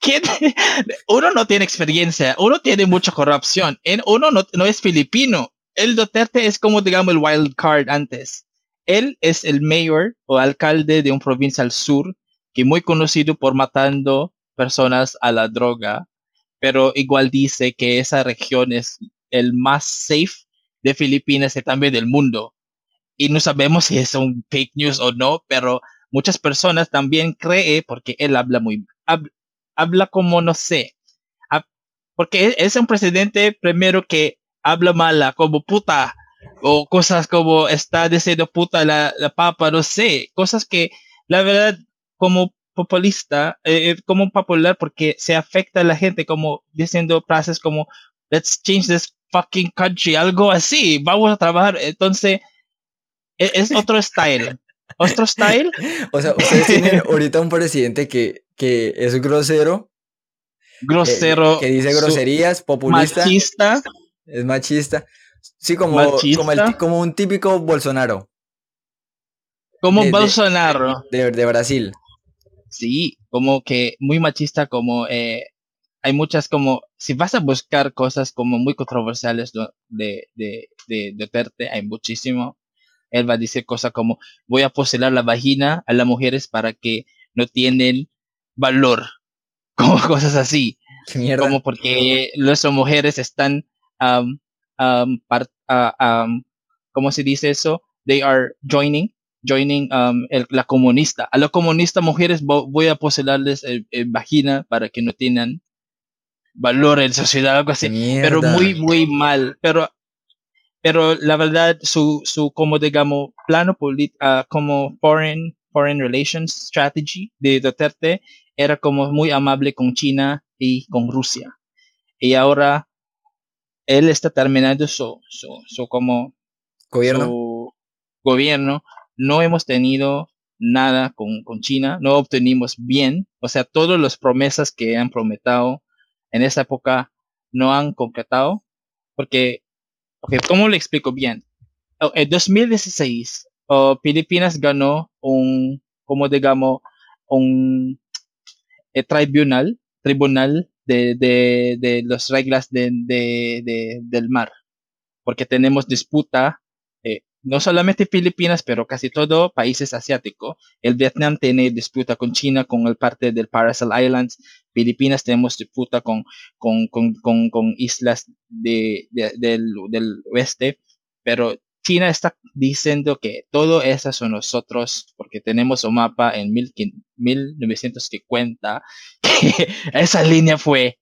¿quién? uno no tiene experiencia, uno tiene mucha corrupción, uno no, no es filipino. El Duterte es como, digamos, el wild card antes. Él es el mayor o alcalde de un provincia al sur, que muy conocido por matando personas a la droga, pero igual dice que esa región es el más safe de Filipinas y también del mundo y no sabemos si es un fake news o no, pero muchas personas también creen porque él habla muy, habla, como no sé, porque es un presidente primero que habla mala, como puta, o cosas como está diciendo puta la, la papa, no sé, cosas que la verdad como populista, eh, eh, como popular, porque se afecta a la gente, como diciendo frases como let's change this fucking country, algo así, vamos a trabajar, entonces e-, es, otro style. ¿Otro style? O sea, ustedes tienen ahorita un presidente que, que es grosero. Grosero. Que, dice groserías, populista. Machista. Es machista. Sí, como, como, como un típico Bolsonaro. Como Bolsonaro. De, de, Brasil. Sí, como que muy machista, como eh, hay muchas como, si vas a buscar cosas como muy controversiales de, de, de Duterte, hay muchísimo él va a decir cosas como voy a poselar la vagina a las mujeres para que no tienen valor, como cosas así. Como porque las mujeres están, um, um, ¿cómo se dice eso? They are joining, joining um, la comunista. A las comunistas mujeres voy a poselarles el, vagina para que no tengan valor en sociedad, algo así. Pero muy, muy mal. Pero pero la verdad su, su como digamos plano político ah, como foreign foreign relations strategy de Duterte era como muy amable con China y con Rusia. Y ahora él está terminando su, su, su como gobierno. su gobierno, no hemos tenido nada con, con China, no obtenimos bien, o sea, todas las promesas que han prometido en esa época no han concretado, porque, okay, ¿cómo le explico bien? Oh, en 2016, oh, Filipinas ganó un, como digamos, un eh, tribunal, tribunal de, de, de las reglas de, de, del mar, porque tenemos disputa no solamente Filipinas, pero casi todo países asiáticos. El Vietnam tiene disputa con China, con el parte del Paracel Islands. Filipinas tenemos disputa con, con, con, con, con islas de, del, del oeste. Pero China está diciendo que todo eso son nosotros, porque tenemos un mapa en mil, 1950. esa línea fue,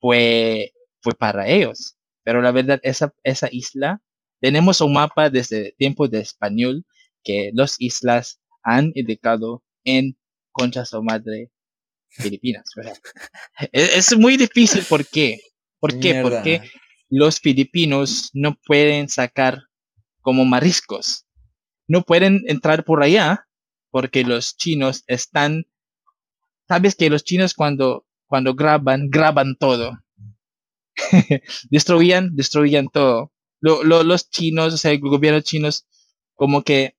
fue, fue para ellos. Pero la verdad, esa, esa isla tenemos un mapa desde tiempos de español que las islas han indicado en concha su madre Filipinas. es, muy difícil, ¿por qué? ¿Por qué? Porque los filipinos no pueden sacar como mariscos. No pueden entrar por allá porque los chinos están... Sabes que los chinos cuando, cuando graban, graban todo. destruían, destruían todo lo, lo, los chinos, o sea, el gobierno chinos, como que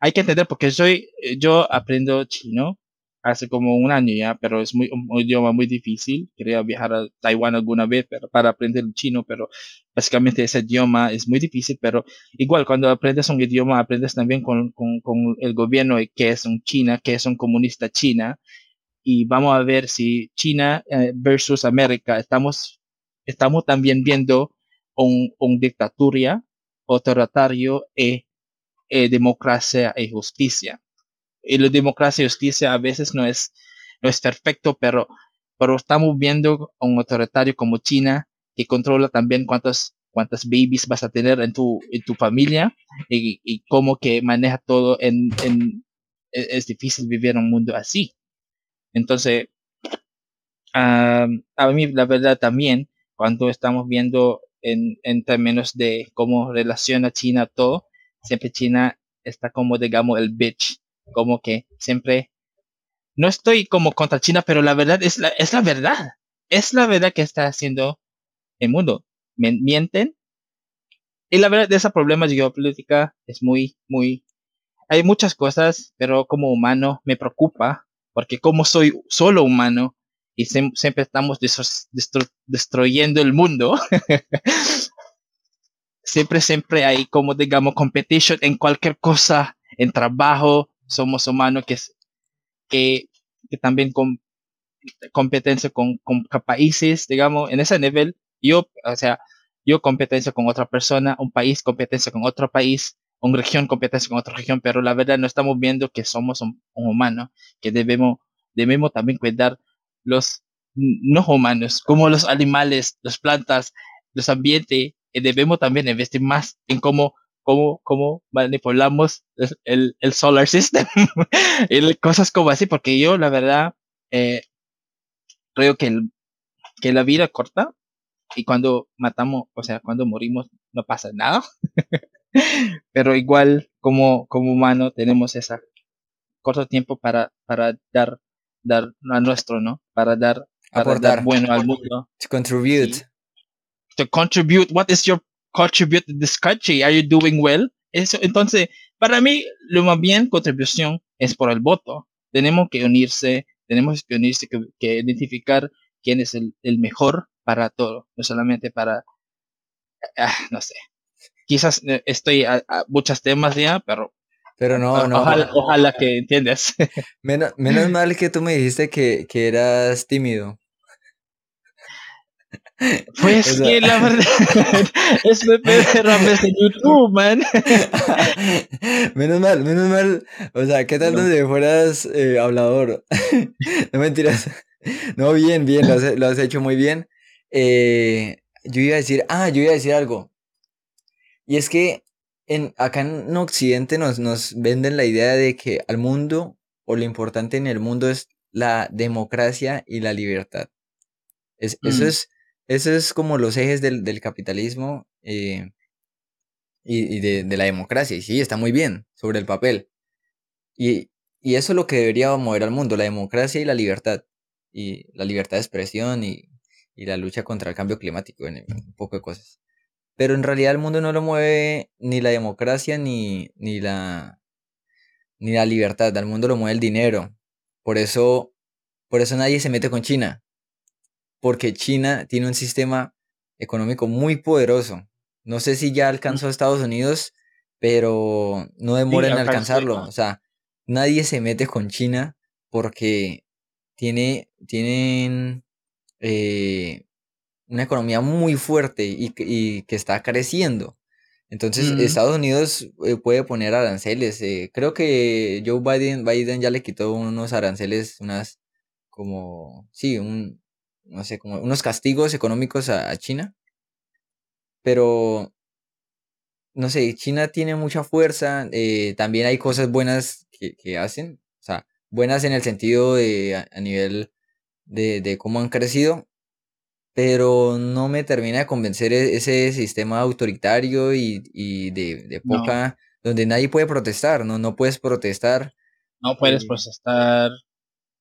hay que entender, porque soy, yo aprendo chino hace como un año ya, pero es muy, un, idioma muy difícil. Quería viajar a Taiwán alguna vez pero, para aprender chino, pero básicamente ese idioma es muy difícil, pero igual cuando aprendes un idioma, aprendes también con, con, con el gobierno que es un China, que es un comunista China, y vamos a ver si China eh, versus América, estamos, estamos también viendo un, un dictatura autoritario y, democracia y justicia. Y la democracia y justicia a veces no es, no es perfecto, pero, pero estamos viendo un autoritario como China que controla también cuántos cuántas babies vas a tener en tu, en tu familia y, y cómo que maneja todo en, en, e, es difícil vivir en un mundo así. Entonces, a mí la verdad también, cuando estamos viendo en, términos de cómo relaciona China todo, siempre China está como, digamos, el bitch, como que siempre, no estoy como contra China, pero la verdad es la, es la verdad, es la verdad que está haciendo el mundo. Mienten. Y la verdad de ese problema geopolítica es muy, muy, hay muchas cosas, pero como humano me preocupa, porque como soy solo humano, y siempre estamos destruyendo el mundo. siempre, siempre hay como, digamos, competition en cualquier cosa, en trabajo, somos humanos que, que, que también con competencia con, con países, digamos, en ese nivel, yo, o sea, yo competencia con otra persona, un país competencia con otro país, una región competencia con otra región, pero la verdad no estamos viendo que somos un, un humano, que debemos, debemos también cuidar los no humanos, como los animales, las plantas, los ambientes, y debemos también investir más en cómo, cómo, cómo manipulamos el, el solar system y cosas como así, porque yo la verdad eh, creo que, el, que la vida corta y cuando matamos, o sea, cuando morimos no pasa nada, pero igual como, como humano tenemos ese corto tiempo para, para dar dar a nuestro, ¿no? Para dar, para dar bueno al mundo. To contribute. Sí. To contribute. What is your contribute to this country? Are you doing well? Eso, entonces, para mí, lo más bien contribución es por el voto. Tenemos que unirse, tenemos que unirse, que, que identificar quién es el, el, mejor para todo, no solamente para, ah, no sé. Quizás eh, estoy a, a muchos temas ya, pero pero no, no. Ojalá, ojalá que entiendas. Menos, menos mal que tú me dijiste que, que eras tímido. Pues o sea... que la verdad es vez en YouTube, man. menos mal, menos mal. O sea, ¿qué tal no. donde fueras eh, hablador? no mentiras. No, bien, bien, lo has, lo has hecho muy bien. Eh, yo iba a decir, ah, yo iba a decir algo. Y es que en, acá en Occidente nos, nos venden la idea de que al mundo o lo importante en el mundo es la democracia y la libertad. Es, mm. eso, es, eso es como los ejes del, del capitalismo. Eh, y, de, de, la democracia. Y sí, está muy bien sobre el papel. Y, y eso es lo que debería mover al mundo, la democracia y la libertad. Y la libertad de expresión y, y la lucha contra el cambio climático, en un poco de cosas. Pero en realidad el mundo no lo mueve ni la democracia ni, ni, la, ni la libertad, al mundo lo mueve el dinero. Por eso, por eso nadie se mete con China. Porque China tiene un sistema económico muy poderoso. No sé si ya alcanzó a Estados Unidos, pero no demora en alcanzarlo. O sea, nadie se mete con China porque tiene, tienen eh, una economía muy fuerte y, que está creciendo. Entonces, Estados Unidos eh, puede poner aranceles. Eh, creo que Joe Biden, Biden ya le quitó unos aranceles, unas como, sí, un, no sé, como unos castigos económicos a, China. Pero, no sé, China tiene mucha fuerza. también hay cosas buenas que, hacen. O sea, buenas en el sentido de a, nivel de, de, cómo han crecido, pero no me termina de convencer e, ese sistema autoritario y, y de, de, poca, donde nadie puede protestar, ¿no? No puedes protestar. No puedes protestar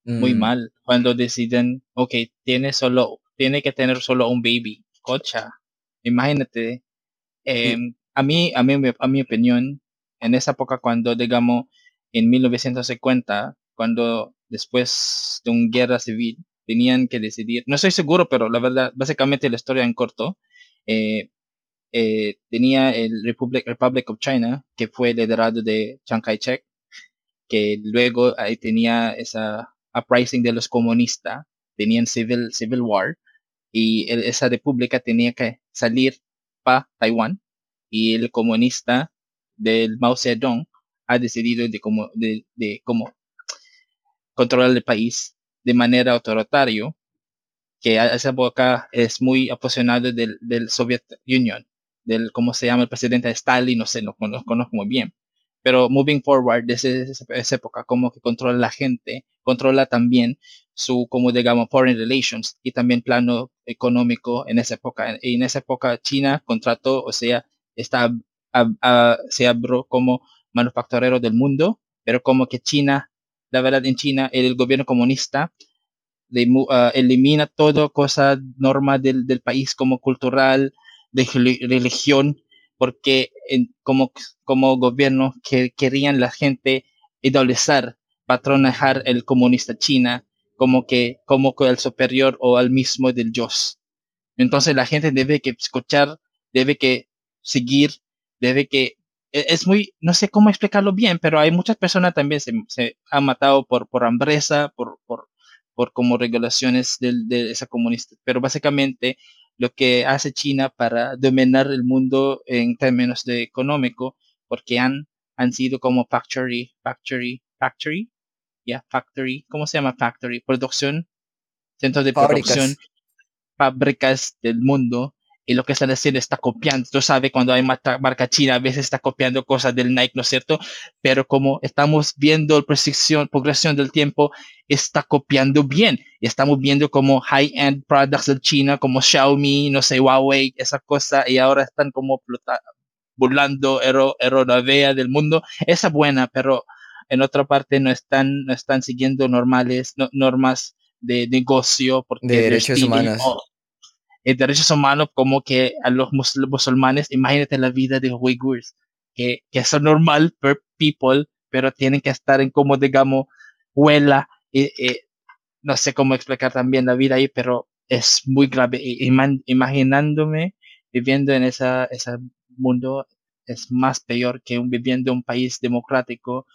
muy mm. mal cuando deciden, ok, tiene solo, tiene que tener solo un baby, cocha. Imagínate, em, a mí, a mí, a mi opinión, en esa época cuando, digamos, en 1950, cuando después de una guerra civil, tenían que decidir, no estoy seguro, pero la verdad, básicamente la historia en corto, eh, eh, tenía el Republic, Republic of China, que fue liderado de Chiang Kai-shek, que luego ahí tenía esa uprising de los comunistas, tenían civil, civil war, y esa república tenía que salir para Taiwán, y el comunista del Mao Zedong ha decidido de cómo, de, de cómo controlar el país de manera autoritaria, que a esa época es muy apasionado del, del Soviet Union, del, ¿cómo se llama? El presidente Stalin, no sé, no, conozco muy bien. Pero moving forward, desde esa, época, como que controla la gente, controla también su, como digamos, foreign relations y también plano económico en esa época. Y en esa época China contrató, o sea, está, se abrió como manufacturero del mundo, pero como que China la verdad en China el gobierno comunista uh, elimina toda cosa, norma del, país como cultural, de religión, porque como, como gobierno que querían la gente idolizar, patronajar el comunista China como que, como que el superior o al mismo del Dios. Entonces la gente debe que escuchar, debe que seguir, debe que es muy, no sé cómo explicarlo bien, pero hay muchas personas también se, se han matado por, por hambreza, por, por, por como regulaciones del, de esa comunista. Pero básicamente lo que hace China para dominar el mundo en términos de económico, porque han, han sido como factory, factory, factory, ya, factory, ¿cómo se llama factory? Producción, centros de producción, fábricas del mundo y lo que están haciendo está copiando. Tú sabes, cuando hay marca china, a veces está copiando cosas del Nike, ¿no es cierto? Pero como estamos viendo la progresión, progresión del tiempo, está copiando bien. Y estamos viendo como high-end products de China, como Xiaomi, no sé, Huawei, esa cosa, y ahora están como burlando la vea del mundo. Esa buena, pero en otra parte no están, no están siguiendo normales, normas de negocio porque de derechos humanos eh, derechos humanos como que a los musulmanes, imagínate la vida de Uyghurs, que, que son normal per people, pero tienen que estar en como, digamos, huela, y, no sé cómo explicar también la vida ahí, pero es muy grave. imaginándome viviendo en ese ese mundo es más peor que un, viviendo en un país democrático,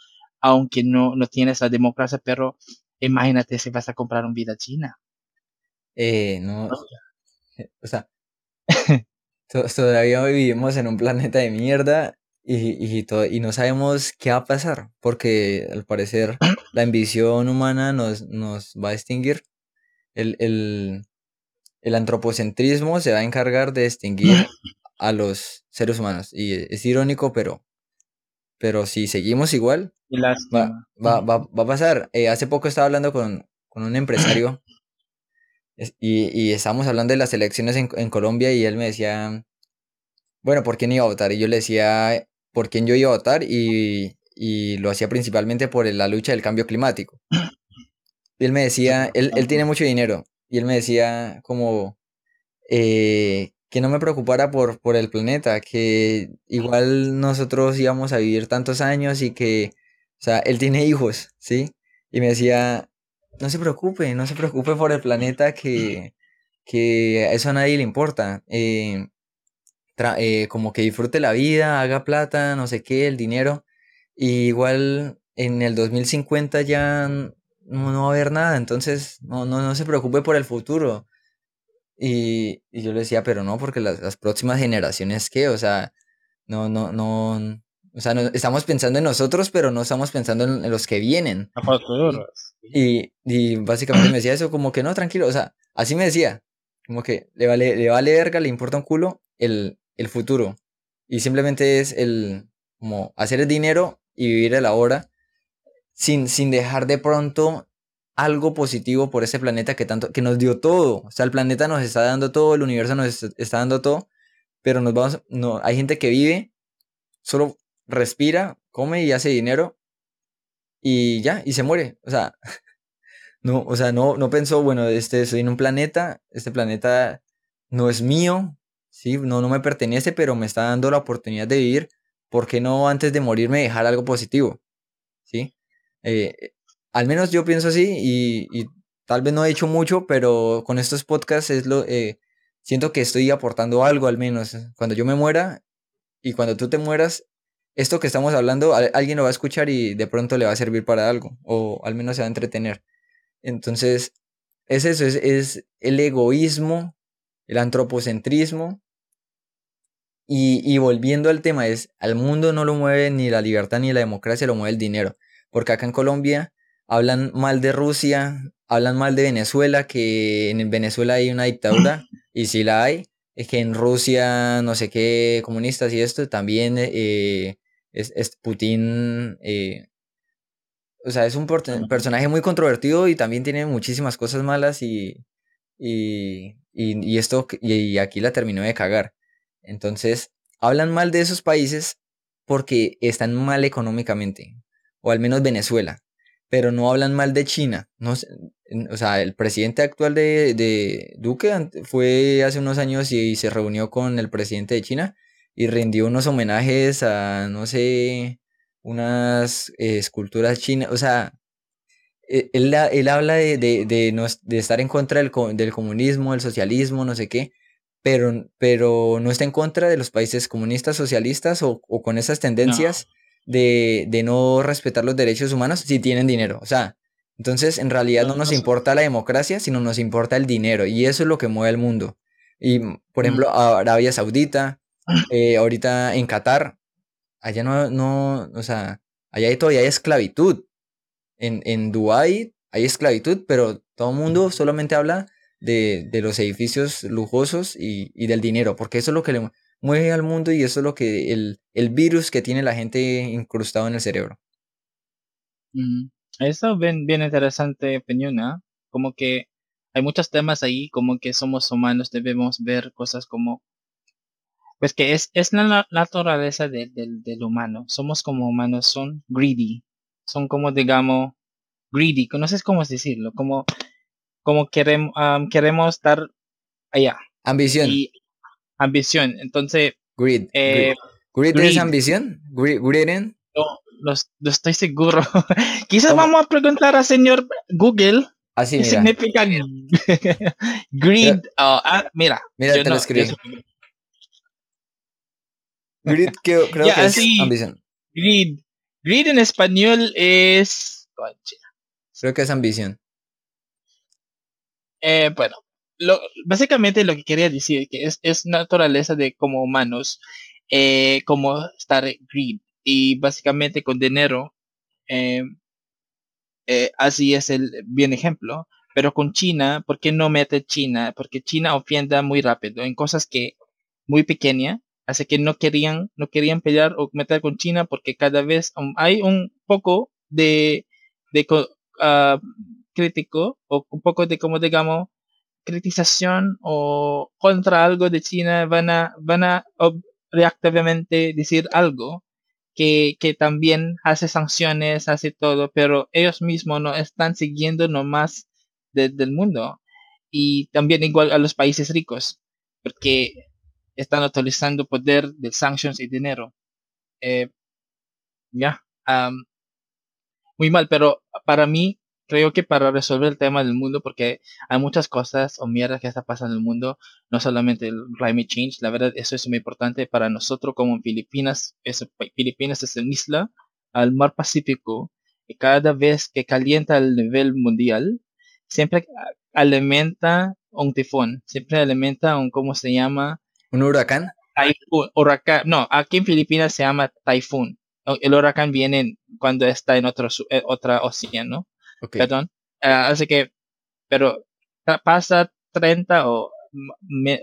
aunque no, no tienes la democracia, pero imagínate si vas a comprar un vida china. Eh, no, o sea, todavía vivimos en un planeta de mierda y, y, y no sabemos qué va a pasar, porque al parecer la ambición humana nos, nos va a extinguir. El, el, el antropocentrismo se va a encargar de extinguir a los seres humanos. Y es irónico, pero, pero si seguimos igual, va, va, va, va, a pasar. Eh, hace poco estaba hablando con, con un empresario y, y estábamos hablando de las elecciones en, en, Colombia y él me decía, bueno, ¿por quién iba a votar? Y yo le decía por quién yo iba a votar y, y lo hacía principalmente por la lucha del cambio climático. Y él me decía, él, él tiene mucho dinero, y él me decía como eh, que no me preocupara por, por el planeta, que igual nosotros íbamos a vivir tantos años y que, o sea, él tiene hijos, ¿sí? Y me decía, no se preocupe, no se preocupe por el planeta, que, que eso a nadie le importa. Eh, eh, como que disfrute la vida, haga plata, no sé qué, el dinero. Y igual en el 2050 ya no, va a haber nada, entonces no, no, no se preocupe por el futuro. Y, y yo le decía, pero no, porque las, las, próximas generaciones, ¿qué? O sea, no, no, no, o sea, no, estamos pensando en nosotros, pero no estamos pensando en, los que vienen. Y, básicamente me decía eso, como que no, tranquilo, o sea, así me decía, como que le vale, le vale verga, le importa un culo el, el futuro. Y simplemente es el, como hacer el dinero y vivir el ahora sin, sin dejar de pronto algo positivo por ese planeta que tanto, que nos dio todo. O sea, el planeta nos está dando todo, el universo nos está dando todo, pero nos vamos, no, hay gente que vive, solo respira, come y hace dinero y ya, y se muere. O sea, no, o sea, no, no pensó, bueno, este, soy en un planeta, este planeta no es mío, ¿sí? No, no me pertenece, pero me está dando la oportunidad de vivir. ¿Por qué no antes de morirme dejar algo positivo? ¿Sí? Eh, al menos yo pienso así y, tal vez no he hecho mucho, pero con estos podcasts es lo, eh, siento que estoy aportando algo al menos. Cuando yo me muera y cuando tú te mueras, esto que estamos hablando, alguien lo va a escuchar y de pronto le va a servir para algo, o al menos se va a entretener. Entonces, es eso, es, es el egoísmo, el antropocentrismo. Y, y volviendo al tema, es al mundo no lo mueve ni la libertad ni la democracia, lo mueve el dinero. Porque acá en Colombia hablan mal de Rusia, hablan mal de Venezuela, que en Venezuela hay una dictadura, y si la hay, es que en Rusia, no sé qué, comunistas y esto, también eh, es, Putin, eh, o sea, es un personaje muy controvertido y también tiene muchísimas cosas malas y, y, y, esto, y aquí la terminó de cagar. Entonces, hablan mal de esos países porque están mal económicamente, o al menos Venezuela pero no hablan mal de China. No, o sea, el presidente actual de, de, Duque fue hace unos años y, se reunió con el presidente de China y rindió unos homenajes a, no sé, unas eh, esculturas chinas. O sea, e, él, él habla de, de, de, no, de, estar en contra del, del, comunismo, del socialismo, no sé qué, pero, pero no está en contra de los países comunistas, socialistas o, o con esas tendencias de, de no respetar los derechos humanos si tienen dinero. O sea, entonces en realidad no nos importa la democracia, sino nos importa el dinero. Y eso es lo que mueve el mundo. Y, por ejemplo, Arabia Saudita, eh, ahorita en Qatar, allá no, no, o sea, allá todavía hay esclavitud. En, en Dubái hay esclavitud, pero todo el mundo solamente habla de, de los edificios lujosos y, y, del dinero, porque eso es lo que le, mueve al mundo y eso es lo que el, el virus que tiene la gente incrustado en el cerebro. Mm, eso bien, bien interesante opinión, ¿no? Como que hay muchos temas ahí, como que somos humanos, debemos ver cosas como, pues que es, es la naturaleza del del humano. Somos como humanos, son greedy, son como, digamos, greedy, no sé cómo decirlo, como, como queremos, queremos estar allá. Ambición ambición. Entonces. Greed. Eh, greed. es ambición? Greed, No, no, estoy seguro. Quizás vamos a preguntar al señor Google. Así, ¿Qué significa greed? Oh, ah, mira. Mira, te lo escribo. Greed creo, creo que es ambición. Greed. Greed en español es. Creo que es ambición. Eh, bueno, lo, básicamente lo que quería decir que es, es naturaleza de como humanos, eh, como estar greed. Y básicamente con dinero, eh, eh, así es el bien ejemplo. Pero con China, ¿por qué no mete China? Porque China ofienda muy rápido en cosas que muy pequeña, así que no querían, no querían pelear o meter con China porque cada vez hay un poco de, de uh, crítico o un poco de como digamos criticación o contra algo de China van a, van a reactivamente decir algo que, que también hace sanciones, hace todo, pero ellos mismos no están siguiendo nomás del mundo. Y también igual a los países ricos, porque están utilizando poder de sanctions y dinero. Eh, ya, muy mal, pero para mí creo que para resolver el tema del mundo, porque hay muchas cosas o mierdas que está pasando en el mundo, no solamente el climate change, la verdad eso es muy importante para nosotros como Filipinas, Filipinas es una isla al mar Pacífico, y cada vez que calienta el nivel mundial, siempre alimenta un tifón, siempre alimenta un, ¿cómo se llama? ¿Un huracán? huracán, no, aquí en Filipinas se llama typhoon. El huracán viene cuando está en otro, eh, otra océano. Perdón. Ah, así que, pero pasa 30 o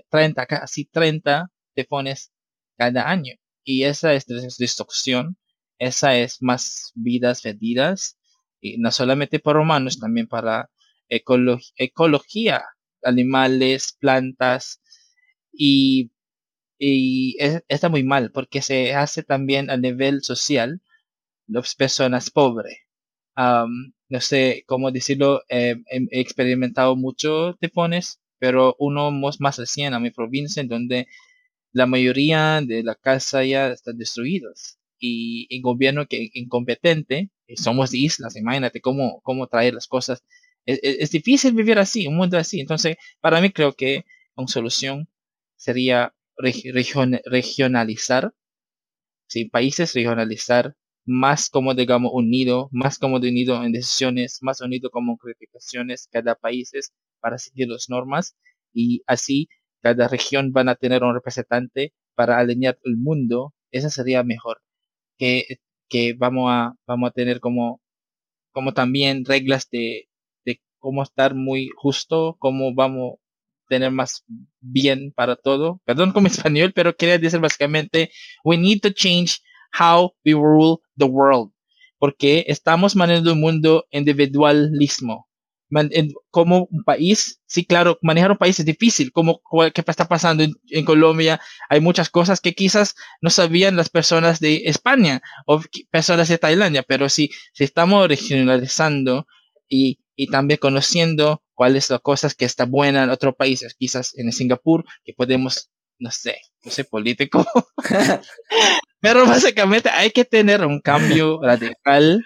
30, casi 30 tifones cada año. Y esa es destrucción, esa es más vidas perdidas, y no solamente para humanos, también para ecología, animales, plantas, y, y está muy mal, porque se hace también a nivel social las personas pobres no sé cómo decirlo, eh, he experimentado muchos tifones, pero uno más recién a mi provincia, donde la mayoría de la casa ya están destruidas. Y el gobierno que incompetente, y somos de islas, imagínate cómo, cómo traer las cosas. Es, difícil vivir así, un mundo así. Entonces, para mí creo que una solución sería regionalizar, sí, países regionalizar más como, digamos, unido, más como unido en decisiones, más unido como criticaciones cada país para seguir las normas y así cada región van a tener un representante para alinear el mundo. Esa sería mejor que, que vamos a, vamos a tener como, como también reglas de, de cómo estar muy justo, cómo vamos tener más bien para todo. Perdón como español, pero quería decir básicamente, we need to change how we rule the world. Porque estamos manejando un mundo individualismo. como un país, sí, claro, manejar un país es difícil, como que está pasando en, Colombia, hay muchas cosas que quizás no sabían las personas de España o personas de Tailandia, pero si, si estamos regionalizando y, y también conociendo cuáles son cosas que está buena en otros países, quizás en Singapur, que podemos, no sé, no sé, político, Pero básicamente hay que tener un cambio radical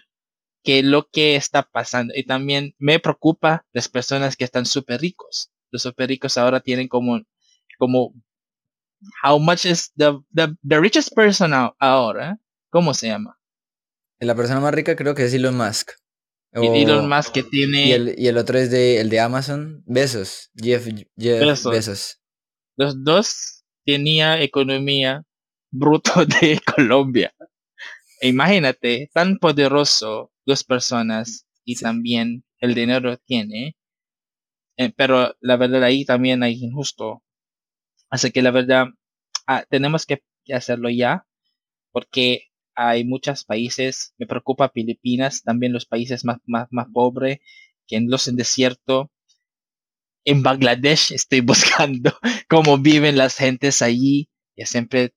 que lo que está pasando. Y también me preocupa las personas que están súper ricos. Los súper ricos ahora tienen como, como, how much is the, the, the richest person ahora? ¿Cómo se llama? La persona más rica creo que es Elon Musk. Elon Musk que tiene... Y el, y el otro es de, el de Amazon, Besos, Jeff, Jeff Besos. Los dos tenía economía bruto de Colombia. Imagínate, tan poderoso dos personas y también el dinero tiene, eh, pero la verdad ahí también hay injusto. Así que la verdad, ah, tenemos que hacerlo ya, porque hay muchos países, me preocupa Filipinas, también los países más, más, más pobres, que en los en desierto, en Bangladesh estoy buscando cómo viven las gentes allí, que siempre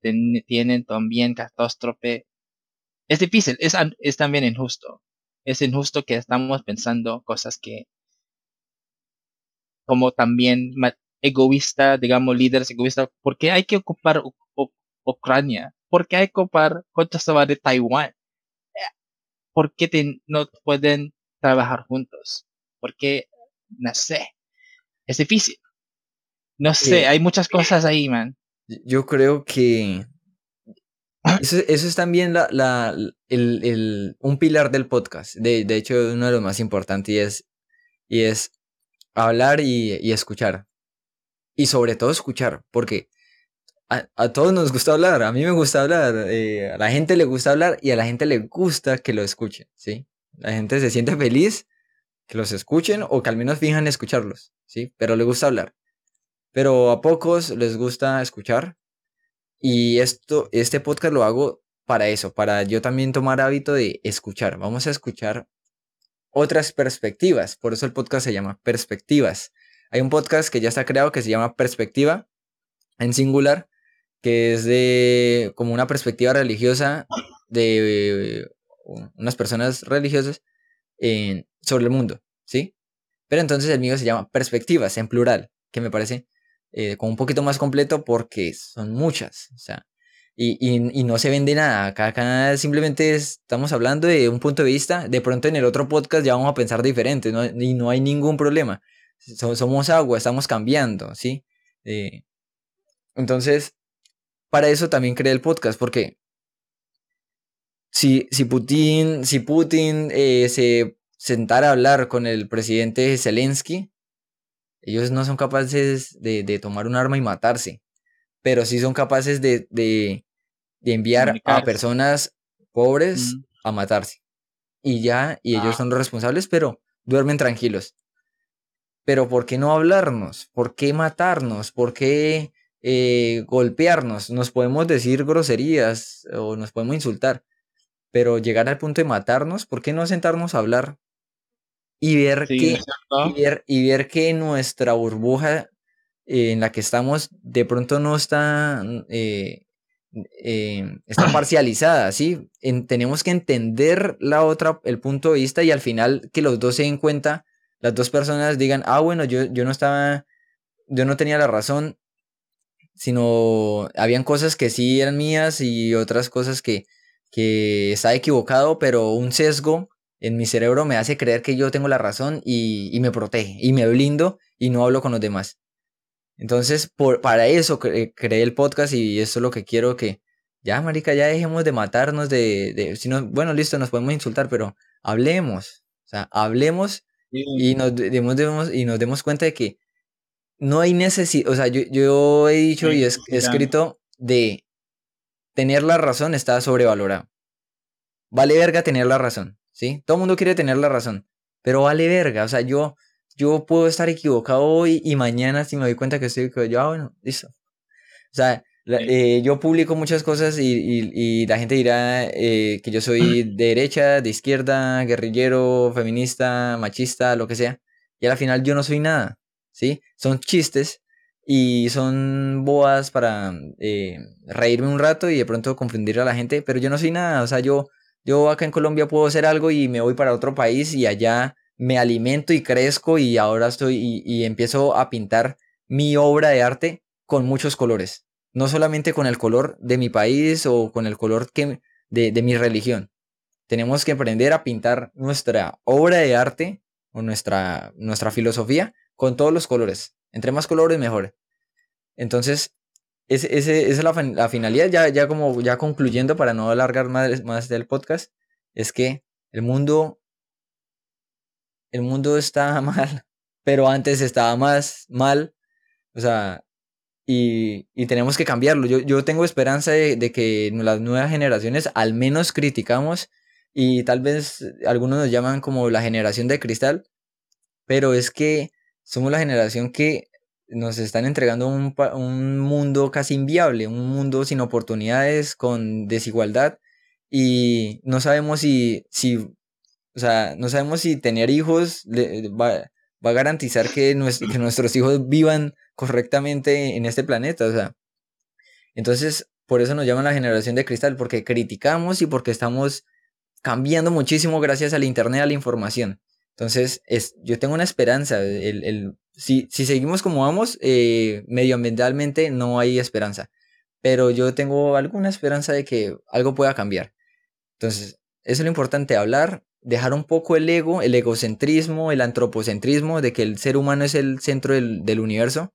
tienen también catástrofe. Es difícil, es, es también injusto. Es injusto que estamos pensando cosas que, como también egoísta, digamos, líderes egoístas, ¿por qué hay que ocupar Ucrania? ¿Por qué hay que ocupar va de Taiwán? ¿Por qué no pueden trabajar juntos? Porque, no sé, es difícil. No sé, hay muchas cosas ahí, man. Yo creo que eso, es también la, la, el, el, un pilar del podcast. De, de, hecho, uno de los más importantes y es, y es hablar y, y escuchar. Y sobre todo escuchar, porque a, todos nos gusta hablar. A mí me gusta hablar. Eh, a la gente le gusta hablar y a la gente le gusta que lo escuchen. ¿sí? La gente se siente feliz que los escuchen o que al menos fijan escucharlos. ¿sí? Pero le gusta hablar pero a pocos les gusta escuchar. Y esto, este podcast lo hago para eso, para yo también tomar hábito de escuchar. Vamos a escuchar otras perspectivas. Por eso el podcast se llama Perspectivas. Hay un podcast que ya está creado que se llama Perspectiva en singular, que es de como una perspectiva religiosa de unas personas religiosas sobre el mundo, ¿sí? Pero entonces el mío se llama Perspectivas en plural, que me parece eh, como un poquito más completo porque son muchas, o sea, y, y, no se vende nada. Acá, simplemente estamos hablando de un punto de vista. De pronto en el otro podcast ya vamos a pensar diferente ¿no? y no hay ningún problema. somos agua, estamos cambiando, ¿sí? Eh, entonces, para eso también creé el podcast, porque si, si Putin, si Putin eh, se sentara a hablar con el presidente Zelensky, ellos no son capaces de, de tomar un arma y matarse pero sí son capaces de, de, enviar a personas pobres a matarse. Y ya, y ellos ah. son los responsables, pero duermen tranquilos. Pero ¿por qué no hablarnos? ¿Por qué matarnos? ¿Por qué eh, golpearnos? Nos podemos decir groserías o nos podemos insultar, pero llegar al punto de matarnos, ¿por qué no sentarnos a hablar? Y ver, que, y ver, y ver que nuestra burbuja en la que estamos de pronto no está, eh, eh, está parcializada, ¿sí? tenemos que entender la otra, el punto de vista y al final que los dos se den cuenta, las dos personas digan, ah, bueno, yo, yo no estaba, yo no tenía la razón, sino habían cosas que sí eran mías y otras cosas que, que estaba equivocado, pero un sesgo en mi cerebro me hace creer que yo tengo la razón y, y me protege y me blindo y no hablo con los demás. Entonces, por, para eso creé el podcast y eso es lo que quiero que, ya, marica, ya dejemos de matarnos, de, de si no, bueno, listo, nos podemos insultar, pero hablemos, o sea, hablemos y nos demos, y nos demos cuenta de que no hay necesidad, o sea, yo, yo he dicho y he, escrito de tener la razón está sobrevalorado. Vale verga tener la razón, ¿sí? Todo el mundo quiere tener la razón, pero vale verga, o sea, yo yo puedo estar equivocado hoy y mañana si me doy cuenta que estoy equivocado, yo, ah, bueno, listo. O sea, eh, yo publico muchas cosas y, y, la gente dirá eh, que yo soy de derecha, de izquierda, guerrillero, feminista, machista, lo que sea. Y al final yo no soy nada, ¿sí? Son chistes y son boas para eh, reírme un rato y de pronto confundir a la gente, pero yo no soy nada. O sea, yo, yo acá en Colombia puedo hacer algo y me voy para otro país y allá me alimento y crezco y ahora estoy y, empiezo a pintar mi obra de arte con muchos colores. No solamente con el color de mi país o con el color que, de, mi religión. Tenemos que aprender a pintar nuestra obra de arte o nuestra, nuestra filosofía con todos los colores. Entre más colores, mejor. Entonces, ese, esa es la, finalidad, ya, ya como ya concluyendo para no alargar más, más del podcast, es que el mundo el mundo está mal, pero antes estaba más mal, o sea, y, tenemos que cambiarlo. Yo, tengo esperanza de, que las nuevas generaciones al menos criticamos y tal vez algunos nos llaman como la generación de cristal, pero es que somos la generación que nos están entregando un, un mundo casi inviable, un mundo sin oportunidades, con desigualdad y no sabemos si, si o sea, no sabemos si tener hijos va, a garantizar que, nuestros hijos vivan correctamente en este planeta. O sea, entonces, por eso nos llaman la generación de cristal, porque criticamos y porque estamos cambiando muchísimo gracias al Internet, a la información. Entonces, es, yo tengo una esperanza. El, si, si, seguimos como vamos, eh, medioambientalmente no hay esperanza. Pero yo tengo alguna esperanza de que algo pueda cambiar. Entonces, eso es lo importante, hablar, dejar un poco el ego, el egocentrismo, el antropocentrismo de que el ser humano es el centro del, universo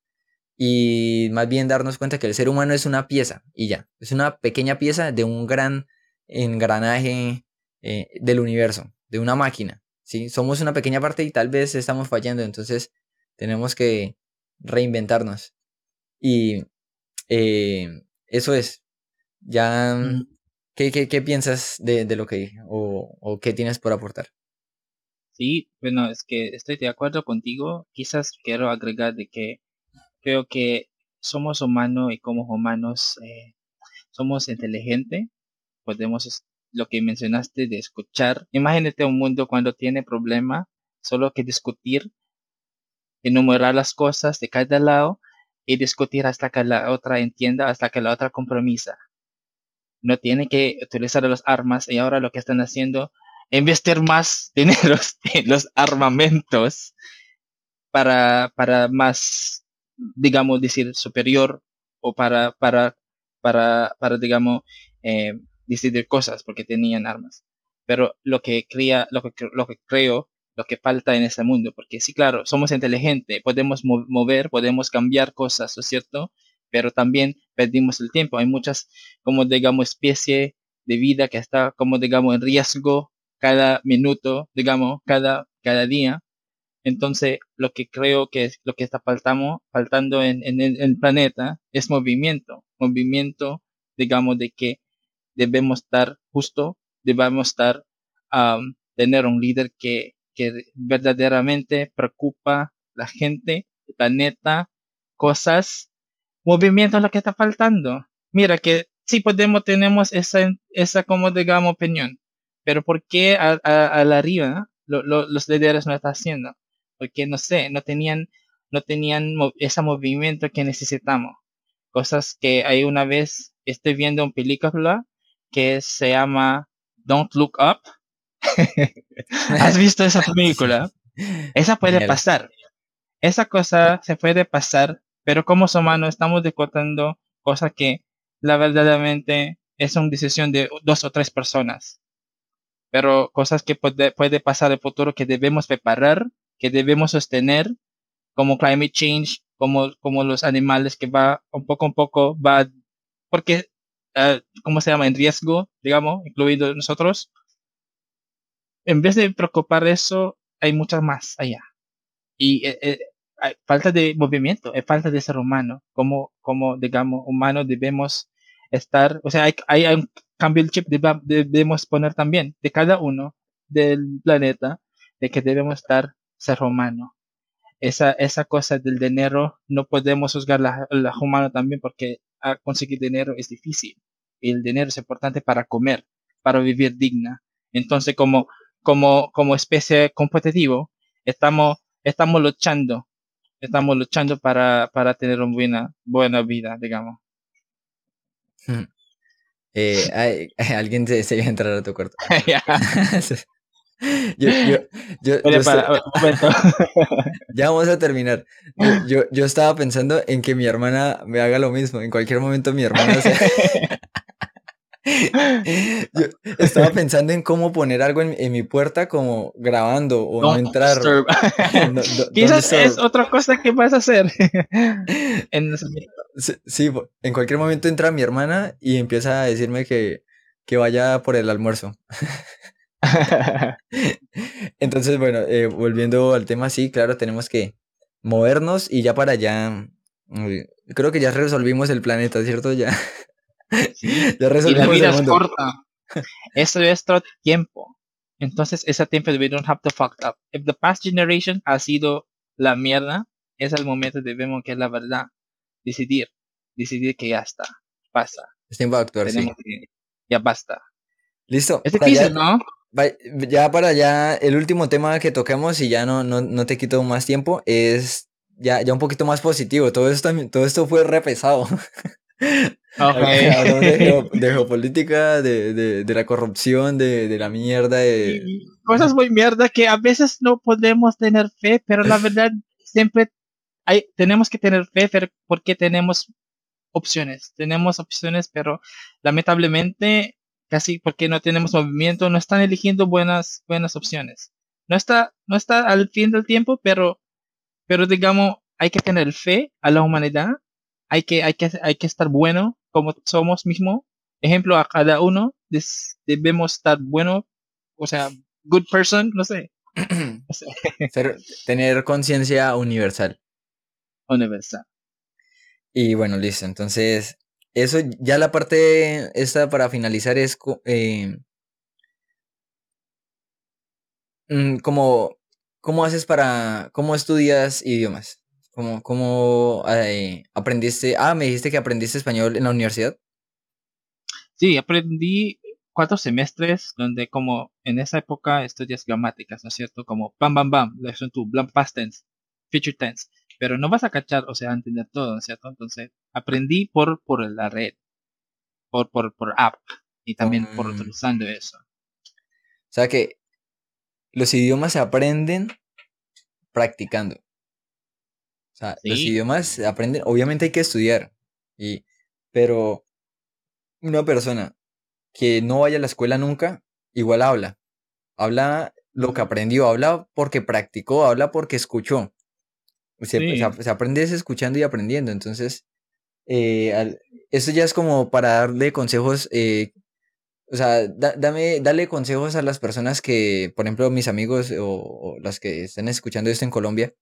y más bien darnos cuenta que el ser humano es una pieza y ya, es una pequeña pieza de un gran engranaje eh, del universo, de una máquina. ¿Sí? Somos una pequeña parte y tal vez estamos fallando, entonces tenemos que reinventarnos. Y eh, eso es. Ya mm. ¿Qué, qué, piensas de, de, lo que dije? O, ¿O qué tienes por aportar? Sí, bueno, es que estoy de acuerdo contigo. Quizás quiero agregar de que creo que somos humanos y como humanos eh, somos inteligentes. Podemos, lo que mencionaste de escuchar. Imagínate un mundo cuando tiene problema, solo que discutir, enumerar las cosas de cada lado y discutir hasta que la otra entienda, hasta que la otra compromisa. No tiene que utilizar las armas y ahora lo que están haciendo, investir más dinero en los armamentos para, para más, digamos, decir, superior o para, para, para, para digamos, eh, decidir cosas porque tenían armas. Pero lo que crea, lo que, lo que creo lo que falta en ese mundo, porque sí, claro, somos inteligentes, podemos mover, podemos cambiar cosas, ¿no es cierto? Pero también perdimos el tiempo. Hay muchas, como digamos, especie de vida que está, como digamos, en riesgo cada minuto, digamos, cada, cada día. Entonces, lo que creo que es lo que está faltando, faltando en, en, el planeta es movimiento. Movimiento, digamos, de que debemos estar justo, debemos estar, tener un líder que que verdaderamente preocupa la gente, el planeta, cosas, movimiento es lo que está faltando. Mira que sí podemos, tenemos esa, esa como digamos opinión, pero ¿por qué a, la arriba los líderes no están haciendo? Porque no sé, no tenían, no tenían ese movimiento que necesitamos. Cosas que hay una vez estoy viendo un película que se llama Don't Look Up ¿Has visto esa película? Esa puede pasar. Esa cosa se puede pasar, pero como humanos estamos decotando cosas que la verdaderamente es una decisión de dos o tres personas. Pero cosas que puede, puede pasar en el futuro que debemos preparar, que debemos sostener, como climate change, como, como los animales que va un poco a poco, va, porque, uh, ¿cómo se llama? En riesgo, digamos, incluido nosotros en vez de preocupar eso, hay muchas más allá. Y eh, eh, hay falta de movimiento, hay falta de ser humano. Como, como digamos, humanos debemos estar, o sea, hay, hay un cambio el chip, debemos poner también de cada uno del planeta, de que debemos estar ser humano. Esa, esa cosa del dinero, no podemos juzgar la, la humano también porque conseguir dinero es difícil. El dinero es importante para comer, para vivir digna. Entonces, como como, como especie competitivo, estamos, estamos luchando, estamos luchando para, para tener una buena, buena vida, digamos. Hmm. Eh, hay, alguien se, se, iba a entrar a tu cuarto. yo, yo, yo, yo ya vamos a terminar. Yo, yo, estaba pensando en que mi hermana me haga lo mismo. En cualquier momento mi hermana se... Yo estaba pensando en cómo poner algo en, mi puerta como grabando o no entrar. Quizás es otra cosa que vas a hacer. sí, en cualquier momento entra mi hermana y empieza a decirme que, que vaya por el almuerzo. Entonces, bueno, eh, volviendo al tema, sí, claro, tenemos que movernos y ya para allá, creo que ya resolvimos el planeta, ¿cierto? Ya y la vida es corta. Es todo tiempo. Entonces, ese tiempo we don't have to fuck up. If the past generation ha sido la mierda, es el momento de ver que es la verdad. Decidir. Decidir que ya está. Pasa. Es tiempo de actuar, sí. ya basta. Listo. Es difícil, ¿no? Ya para allá, el último tema que toquemos y ya no, no, no te quito más tiempo es ya, ya un poquito más positivo. Todo esto, todo esto fue pesado. de, geopolítica, de, de, la corrupción, de, la mierda. cosas muy mierda que a veces no podemos tener fe, pero la verdad siempre hay, tenemos que tener fe porque tenemos opciones. Tenemos opciones, pero lamentablemente casi porque no tenemos movimiento, no están eligiendo buenas, buenas opciones. No está, no está al fin del tiempo, pero, pero digamos, hay que tener fe a la humanidad hay que, hay que, hay que estar bueno como somos mismo. Ejemplo, a cada uno debemos estar bueno, o sea, good person, no sé. tener conciencia universal. Universal. Y bueno, listo. Entonces, eso ya la parte esta para finalizar es eh, mm, como, ¿cómo haces para, cómo estudias idiomas? ¿Cómo, cómo eh, aprendiste? Ah, me dijiste que aprendiste español en la universidad. Sí, aprendí cuatro semestres donde como en esa época estudias gramáticas, ¿no es cierto? Como bam, bam, bam, lesson 2, blam, past tense, future tense. pero no vas a cachar, o sea, a entender todo, ¿cierto? Entonces, aprendí por, por la red, por, por, por app, y también por mm. utilizando eso. O sea que los idiomas se aprenden practicando. O sea, los idiomas aprenden, obviamente hay que estudiar, y, pero una persona que no vaya a la escuela nunca, igual habla. Habla lo que aprendió, habla porque practicó, habla porque escuchó. Se, se, aprende escuchando y aprendiendo. Entonces, eh, eso ya es como para darle consejos. Eh, o sea, dame, dale consejos a las personas que, por ejemplo, mis amigos o, las que están escuchando esto en Colombia.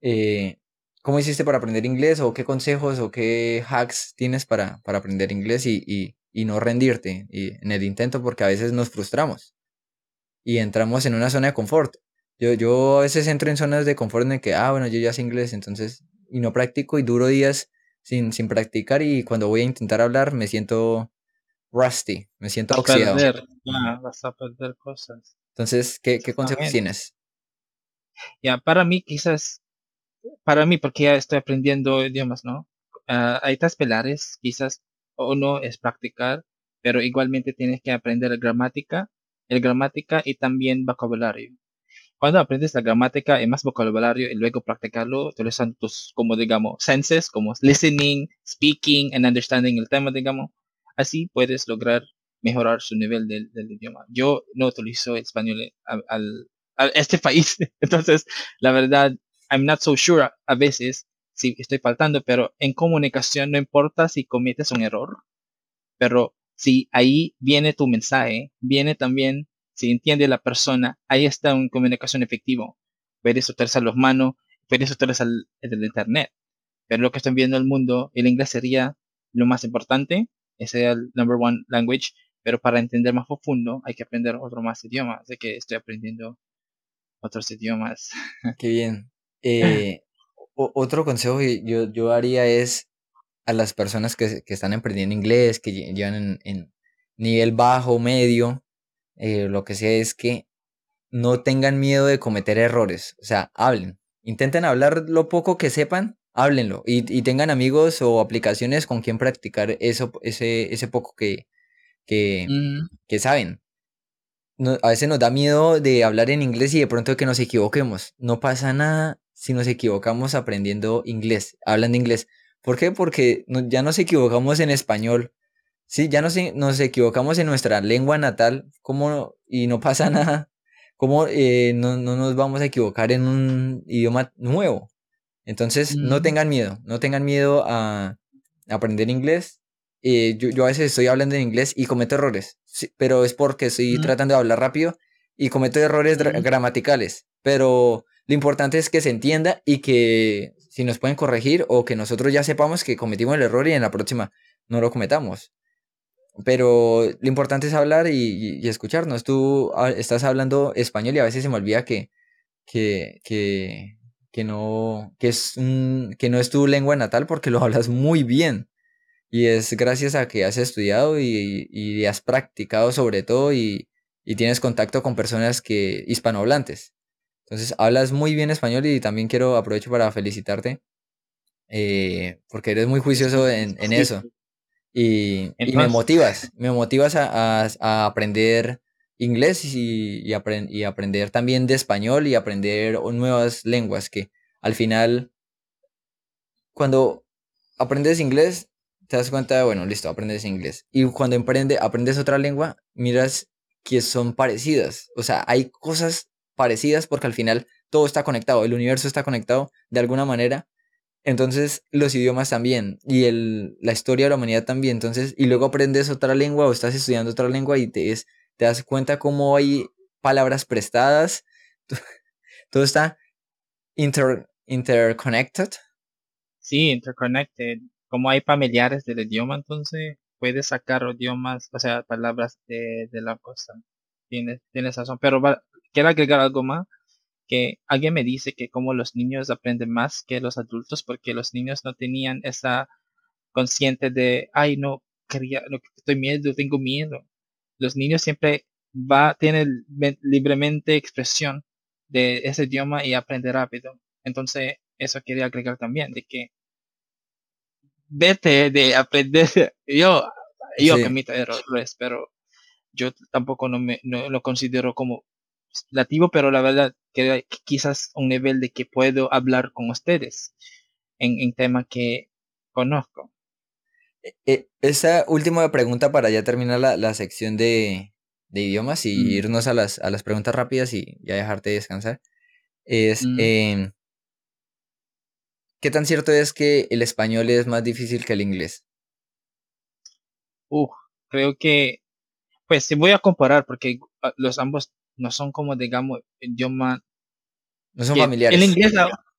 Eh, ¿Cómo hiciste para aprender inglés? ¿O qué consejos o qué hacks tienes para, para aprender inglés y, y, y no rendirte y, en el intento? Porque a veces nos frustramos y entramos en una zona de confort. Yo, yo a veces entro en zonas de confort en el que, ah, bueno, yo ya sé inglés, entonces, y no practico y duro días sin, sin practicar y cuando voy a intentar hablar me siento rusty, me siento vas oxidado. Perder, vas a perder cosas. Entonces, ¿qué, qué consejos tienes? Ya, para mí quizás, para mí, porque ya estoy aprendiendo idiomas, ¿no? Uh, hay tres pilares, quizás uno es practicar, pero igualmente tienes que aprender gramática, el gramática y también vocabulario. Cuando aprendes la gramática y más vocabulario y luego practicarlo, utilizando tus, como digamos, senses, como listening, speaking and understanding el tema, digamos, así puedes lograr mejorar su nivel del, idioma. Yo no utilizo español al, a este país, entonces, la verdad, I'm not so sure a veces si estoy faltando, pero en comunicación no importa si cometes un error, pero si ahí viene tu mensaje, viene también, si entiende la persona, ahí está una comunicación efectivo. Puedes utilizar los manos, puedes utilizar el, el internet. Pero lo que están viendo el mundo, el inglés sería lo más importante, ese es el number one language, pero para entender más profundo hay que aprender otro más idiomas, así que estoy aprendiendo otros idiomas. Qué bien. Eh, otro consejo que yo, yo haría es a las personas que, están emprendiendo inglés, que llevan en, nivel bajo, medio, eh, lo que sea, es que no tengan miedo de cometer errores. O sea, hablen. Intenten hablar lo poco que sepan, háblenlo. Y, tengan amigos o aplicaciones con quien practicar eso, ese, ese poco que, que, que saben. a veces nos da miedo de hablar en inglés y de pronto que nos equivoquemos. No pasa nada si nos equivocamos aprendiendo inglés, hablando inglés. ¿Por qué? Porque ya nos equivocamos en español. Sí, ya nos, nos equivocamos en nuestra lengua natal ¿cómo, y no pasa nada. ¿Cómo eh, no, nos vamos a equivocar en un idioma nuevo? Entonces, no tengan miedo, no tengan miedo a aprender inglés. Eh, yo, a veces estoy hablando en inglés y cometo errores, pero es porque estoy tratando de hablar rápido y cometo errores gramaticales. Pero lo importante es que se entienda y que si nos pueden corregir o que nosotros ya sepamos que cometimos el error y en la próxima no lo cometamos. Pero lo importante es hablar y, escucharnos. Tú estás hablando español y a veces se me olvida que, que, que, que, no, que, es que no es tu lengua natal porque lo hablas muy bien. Y es gracias a que has estudiado y, y has practicado sobre todo y, y tienes contacto con personas que hispanohablantes. Entonces, hablas muy bien español y también quiero aprovecho para felicitarte eh, porque eres muy juicioso en, eso. Y, me motivas, me motivas a, aprender inglés y, y, aprender también de español y aprender nuevas lenguas que al final, cuando aprendes inglés, te das cuenta, bueno, listo, aprendes inglés. Y cuando aprendes otra lengua, miras que son parecidas. O sea, hay cosas parecidas porque al final todo está conectado, el universo está conectado de alguna manera. Entonces los idiomas también y el, la historia de la humanidad también. Entonces, y luego aprendes otra lengua o estás estudiando otra lengua y te, te das cuenta cómo hay palabras prestadas. Todo está inter, interconnected. Sí, interconnected. Como hay familiares del idioma, entonces puedes sacar idiomas, o sea, palabras de, de la cosa. Tienes, tienes razón. Pero quiero agregar algo más, que alguien me dice que como los niños aprenden más que los adultos porque los niños no tenían esa consciente de, ay, no, quería, no, estoy miedo, tengo miedo. Los niños siempre va, tienen libremente expresión de ese idioma y aprende rápido. Entonces, eso quería agregar también, de que vete de aprender, yo, yo mi errores, pero yo tampoco no me no lo considero como nativo, pero la verdad que quizás un nivel de que puedo hablar con ustedes en, en temas que conozco. E, e, esa última pregunta para ya terminar la, la sección de, de idiomas y mm. irnos a las, a las preguntas rápidas y ya dejarte descansar. Es, mm. em, ¿qué tan cierto es que el español es más difícil que el inglés? Uh, creo que, pues si voy a comparar, porque ah, los ambos no son como, digamos, idiomas... No son familiares. El inglés,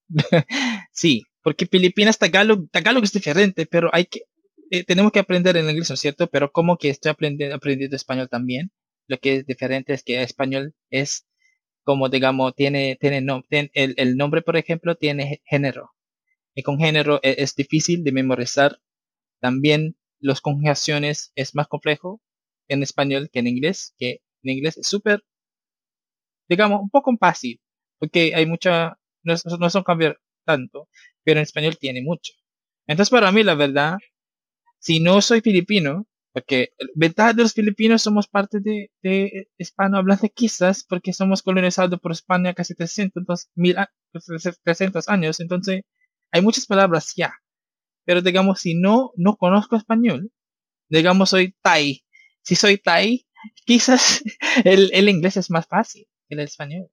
sí, porque Filipinas, Tagalog, Tagalog es diferente, pero hay que, eh, tenemos que aprender en inglés, ¿no es cierto? Pero como que estoy aprendiendo, aprendiendo español también, lo que es diferente es que el español es como, digamos, tiene, tiene, no, el, el, nombre, por ejemplo, tiene género. Y con género es, es difícil de memorizar. También las conjugaciones es más complejo en español que en inglés, que en inglés es súper digamos, un poco fácil, porque hay mucha, no, no son cambiar tanto, pero en español tiene mucho. Entonces, para mí, la verdad, si no soy filipino, porque ventaja de los filipinos somos parte de, de hispanohablantes quizás, porque somos colonizados por España casi 300, mil, 300 años, entonces hay muchas palabras ya. Pero digamos, si no, no conozco español, digamos, soy Thai. Si soy Thai, quizás el, el inglés es más fácil el español.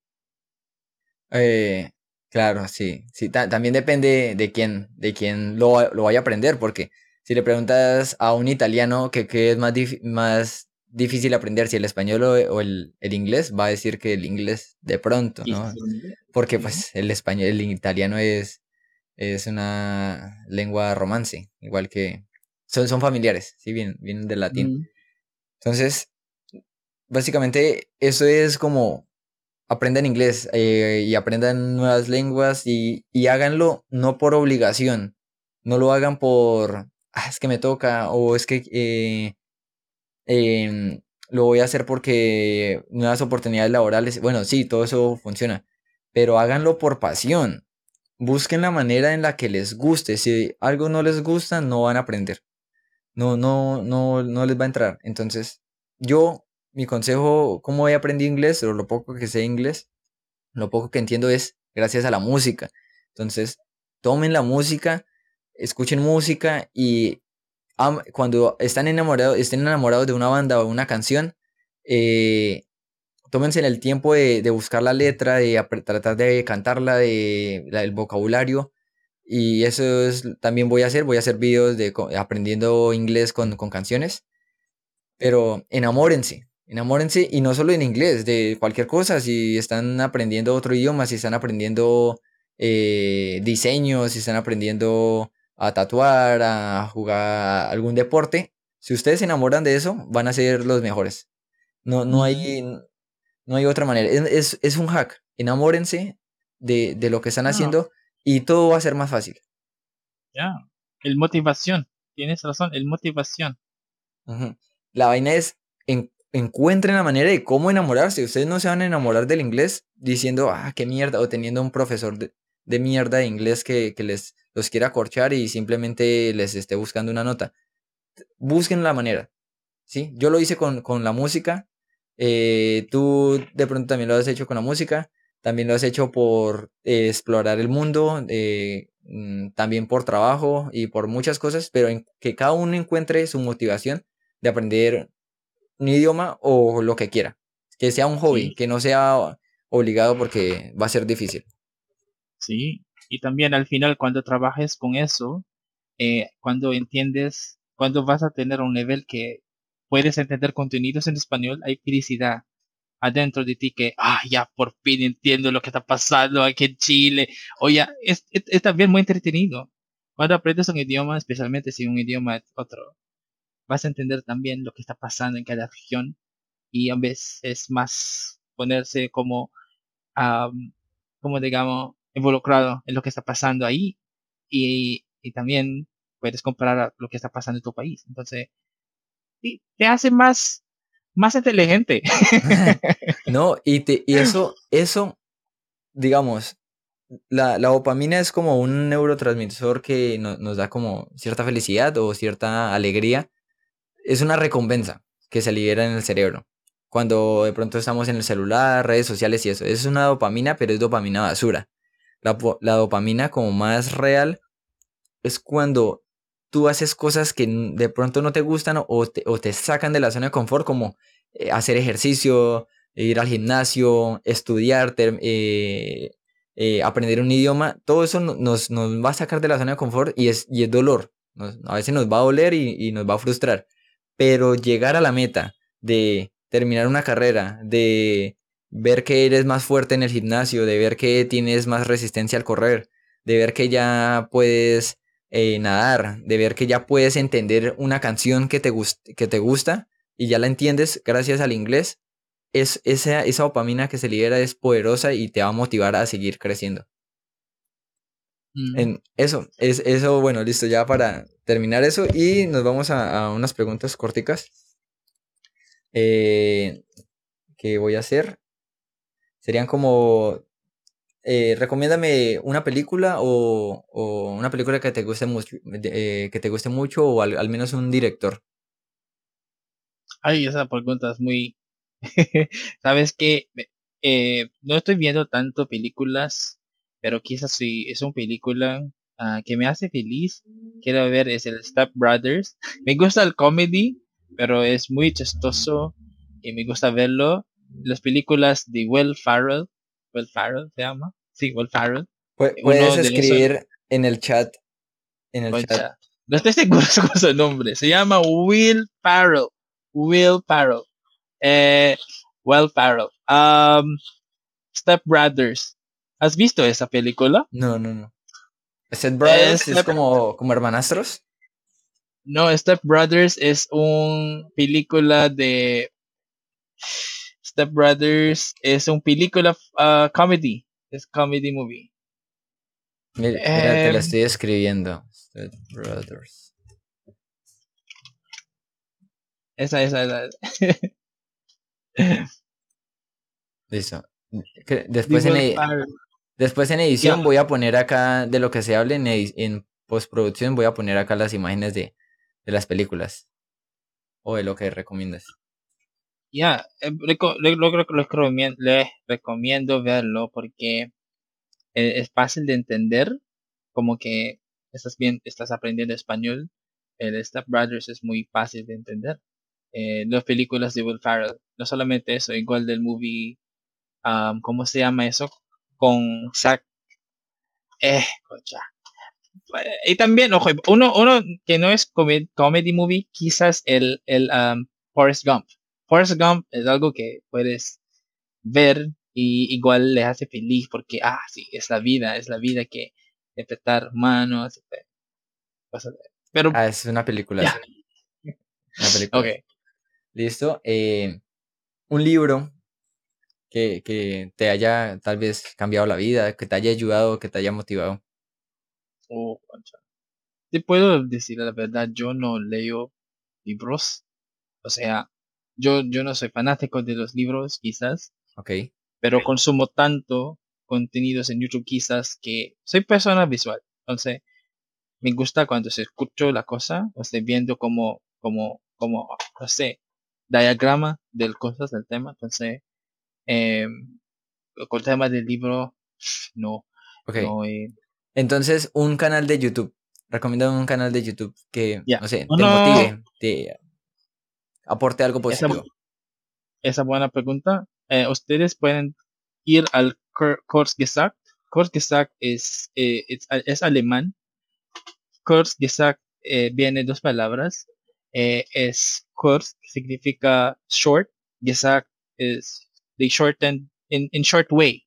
Eh, claro, sí. sí también depende de quién, de quién lo, lo, vaya a aprender, porque si le preguntas a un italiano que qué es más, más difícil aprender, si el español o, el, el, inglés, va a decir que el inglés de pronto, ¿no? Porque pues el español, el italiano es, es una lengua romance, igual que son, son familiares, sí, vienen, vienen del latín. Entonces, básicamente eso es como aprendan inglés eh, y aprendan nuevas lenguas y, y, háganlo no por obligación, no lo hagan por, ah, es que me toca o es que eh, em, lo voy a hacer porque nuevas oportunidades laborales, bueno, sí, todo eso funciona, pero háganlo por pasión. Busquen la manera en la que les guste. Si algo no les gusta, no van a aprender. No, no, no, no les va a entrar. Entonces, yo mi consejo, ¿cómo he aprendido inglés? Lo poco que sé inglés, lo poco que entiendo es gracias a la música. Entonces, tomen la música, escuchen música y cuando están enamorados, estén enamorados de una banda o una canción, eh, tómense el tiempo de, buscar la letra, de tratar de cantarla, de, el vocabulario. Y eso es, también voy a hacer, voy a hacer videos de aprendiendo inglés con, con canciones. Pero enamórense, Enamórense y no solo en inglés, de cualquier cosa, si están aprendiendo otro idioma, si están aprendiendo eh, diseño, si están aprendiendo a tatuar, a jugar algún deporte, si ustedes se enamoran de eso, van a ser los mejores. No, no, hay, no hay otra manera. Es, es un hack. Enamórense de, de lo que están ah. haciendo y todo va a ser más fácil. Ya, el motivación. Tienes razón, el motivación. La vaina es en encuentren la manera de cómo enamorarse. Ustedes no se van a enamorar del inglés diciendo, ah, qué mierda, o teniendo un profesor de, mierda de inglés que, les los quiera corchar y simplemente les esté buscando una nota. Busquen la manera. ¿sí? Yo lo hice con, con la música. Eh, tú de pronto también lo has hecho con la música. También lo has hecho por eh, explorar el mundo. Eh, mm, también por trabajo y por muchas cosas. Pero que cada uno encuentre su motivación de aprender un idioma o lo que quiera. Que sea un hobby, que no sea obligado porque va a ser difícil. Sí, y también al final cuando trabajes con eso, eh, cuando entiendes, cuando vas a tener un nivel que puedes entender contenidos en español, hay felicidad adentro de ti que, ah, ya por fin entiendo lo que está pasando aquí en Chile. O ya, es, es también muy entretenido. Cuando aprendes un idioma, especialmente si un idioma es otro, vas a entender también lo que está pasando en cada región y a veces es más ponerse como, como digamos, involucrado en lo que está pasando ahí y, y también puedes comparar lo que está pasando en tu país. Entonces, te hace más, más inteligente. no, y, te, y eso, eso, digamos, la, la dopamina es como un neurotransmisor que no- nos da como cierta felicidad o cierta alegría. Es una recompensa que se libera en el cerebro. Cuando de pronto estamos en el celular, redes sociales y eso. Es una dopamina, pero es dopamina basura. La, la dopamina como más real es cuando tú haces cosas que de pronto no te gustan o te, o te sacan de la zona de confort, como eh, hacer ejercicio, ir al gimnasio, estudiar, eh, eh, aprender un idioma. Todo eso no- nos, nos va a sacar de la zona de confort y es, y es dolor. A veces nos va a doler y nos va a frustrar. Pero llegar a la meta de terminar una carrera, de ver que eres más fuerte en el gimnasio, de ver que tienes más resistencia al correr, de ver que ya puedes eh, nadar, de ver que ya puedes entender una canción que te, que te gusta y ya la entiendes gracias al inglés, es, esa, esa dopamina que se libera es poderosa y te va a motivar a seguir creciendo. Mm. En eso, es eso, bueno, listo, ya para terminar eso y nos vamos a, a unas preguntas corticas eh, que voy a hacer. Serían como, eh, recomiéndame una película o, o una película que te guste mucho, eh, que te guste mucho o al, al menos un director. Ay, esa pregunta es muy... Sabes que eh, no estoy viendo tanto películas, pero quizás si es una película ah, que me hace feliz, quiero ver es el Step Brothers. Me gusta el comedy, pero es muy chistoso y me gusta verlo. Las películas de Will Farrell, Will Farrell se llama, sí, Will Farrell. Uno Puedes de escribir en el chat, en el chat. No estoy seguro con su nombre. Se llama Will Farrell. Will Farrell. Eh, Will Farrell. Um, Step Brothers. ¿Has visto esa película? No, no, no. Step Brothers es como, como hermanastros. No, Step Brothers es una película de. Step Brothers es una película uh, comedy. Es comedy movie. Mira, te lo Em. estoy escribiendo. Step Brothers. Esa, esa, esa. Listo. Después en, edi- Farrell. Después en edición voy a poner acá de lo que se hable en, postproducción voy a poner acá las imágenes de, de las películas. O de lo que recomiendas. Ya, recomien- les recomiendo verlo porque eh, es fácil de entender, como que estás bien, estás aprendiendo español. El Step Brothers es muy fácil de entender. Eh, las películas de Will Ferrell, no solamente eso, igual del movie, um, ¿cómo se llama eso? Con Zack. Eh, Y también, ojo, uno, uno que no es comed- comedy movie, quizás el, el um, Forrest Gump. Forrest Gump es algo que puedes ver y igual le hace feliz porque, ah, sí, es la vida, es la vida que interpretar de- Pero, Ah, es una película. Una película. ok, Listo. eh, un libro que, que te haya tal vez cambiado la vida, que te haya ayudado, que te haya motivado. oh. Te puedo decir la verdad, yo no leo libros, o sea, yo, yo no soy fanático de los libros, quizás, Ok. pero consumo tanto contenidos en YouTube quizás que soy persona visual. Entonces, me gusta cuando se escucho la cosa, o estoy viendo como, como, como, no sé, diagrama de cosas del tema. Entonces, eh, con el tema del libro, no, Ok. no, eh, Entonces, un canal de YouTube. Recomiendo un canal de YouTube que, Ya. no sé, te motive, te aporte algo Esa- positivo. esa buena pregunta. Eh, ustedes pueden ir al Kur- Kurzgesagt. Kurzgesagt es, eh, es, es alemán. Kurzgesagt viene dos palabras. Es Kurz, significa short. Gesagt es they shorten in, in short way.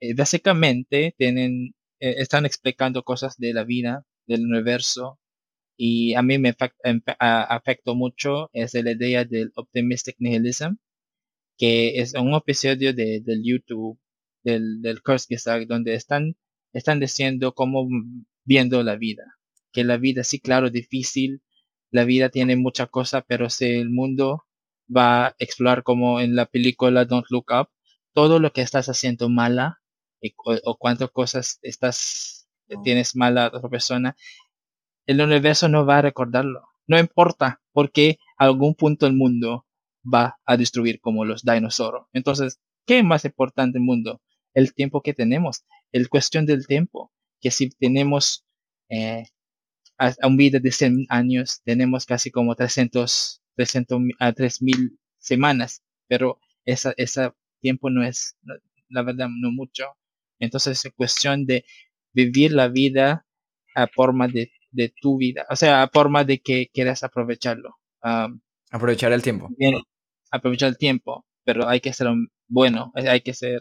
Eh, básicamente tienen, eh, están explicando cosas de la vida, del universo. Y a mí me em- afectó mucho es la idea del optimistic nihilism que es un episodio de, del YouTube, del, del Kurzgesagt, donde están, están diciendo cómo viendo la vida. Que la vida, sí, claro, difícil, la vida tiene mucha cosa, pero si el mundo va a explorar como en la película Don't Look Up, todo lo que estás haciendo mala o, o cuántas cosas estás, tienes mal a otra persona, el universo no va a recordarlo. No importa, porque a algún punto el mundo va a destruir como los dinosaurios. Entonces, ¿qué es más importante el mundo? El tiempo que tenemos, el cuestión del tiempo, que si tenemos eh, a, un vida de 100 años, tenemos casi como 300, 300 a 3000 semanas, pero ese esa tiempo no es, la verdad, no mucho. Entonces es cuestión de vivir la vida a forma de, de tu vida, o sea, a forma de que quieras aprovecharlo. Aprovechar el tiempo. Bien, aprovechar el tiempo, pero hay que ser bueno, hay que ser,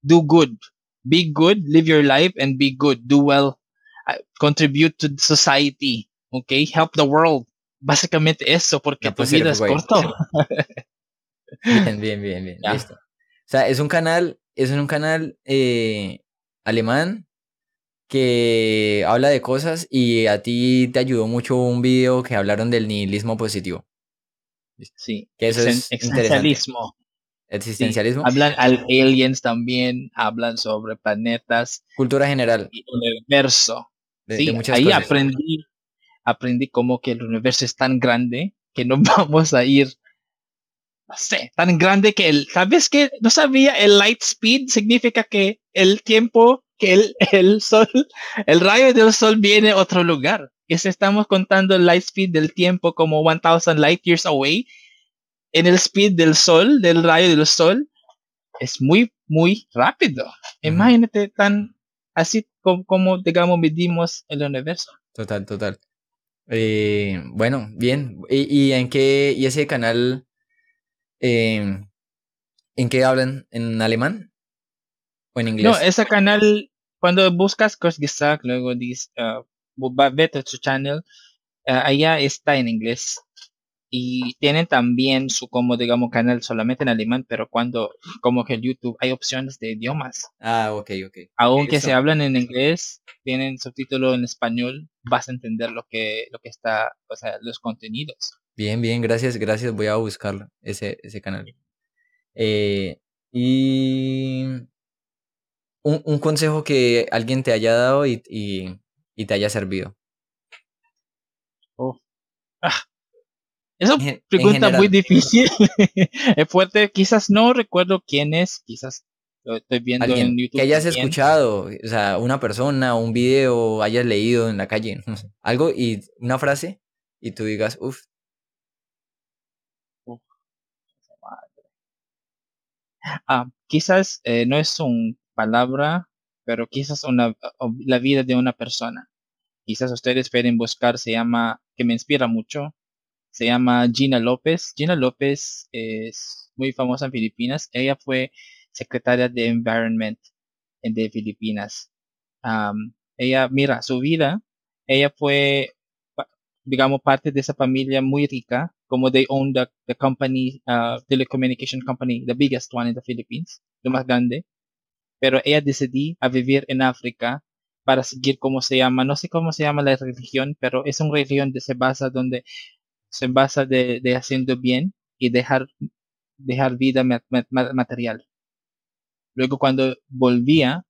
do good, be good, live your life and be good, do well, uh, contribute to society, okay, help the world. Básicamente eso, porque tu vida es corto. bien, bien, bien, bien, listo. O sea, es un canal, es un canal eh, alemán que habla de cosas y a ti te ayudó mucho un video que hablaron del nihilismo positivo. Sí, que eso es existencialismo. Existencialismo. hablan al aliens también, hablan sobre planetas. Cultura general. Y universo. sí, ahí aprendí, aprendí como que el universo es tan grande que no vamos a ir, no sé, tan grande que el, ¿sabes qué? No sabía, el light speed significa que el tiempo que el, el sol, el rayo del sol viene a otro lugar que si estamos contando el light speed del tiempo como 1000 light years away, en el speed del sol, del rayo del sol, es muy, muy rápido. Imagínate tan así como, digamos, medimos el universo. Total, total. Eh, bueno, bien. ¿Y, en qué, y ese canal, em, en qué hablan? ¿En alemán? ¿O en inglés? No, ese canal, cuando buscas gesagt, luego dices, uh, vete a su channel, eh, allá está en inglés. Y tienen también su, como digamos, canal solamente en alemán, pero cuando, como que en YouTube, hay opciones de idiomas. Ah, ok, ok. Aunque se hablan en inglés, tienen subtítulo en español, vas a entender lo que, lo que está, o sea, los contenidos. Bien, bien, gracias, gracias. Voy a buscarlo, ese, ese canal. Eh, y un, un, consejo que alguien te haya dado y, y te haya servido? Oh. Ah. Esa pregunta muy difícil. es fuerte. Quizás no recuerdo quién es. Quizás lo estoy viendo en YouTube. Que hayas escuchado, o sea, una persona, un video, hayas leído en la calle, algo y una frase y tú digas, uff. Ah, quizás eh, no es una palabra pero quizás una, la vida de una persona. Quizás ustedes pueden buscar, se llama, que me inspira mucho, se llama Gina López. Gina López es muy famosa en Filipinas. Ella fue secretaria de Environment de Filipinas. ella, mira, su vida, ella fue, digamos, parte de esa familia muy rica, como they own the, the company, uh, telecommunication company, the biggest one in the Philippines, lo más grande pero ella decidió a vivir en África para seguir cómo se llama, no sé cómo se llama la religión, pero es una religión que se basa donde se basa de, de haciendo bien y dejar, dejar vida material. Luego cuando volvía,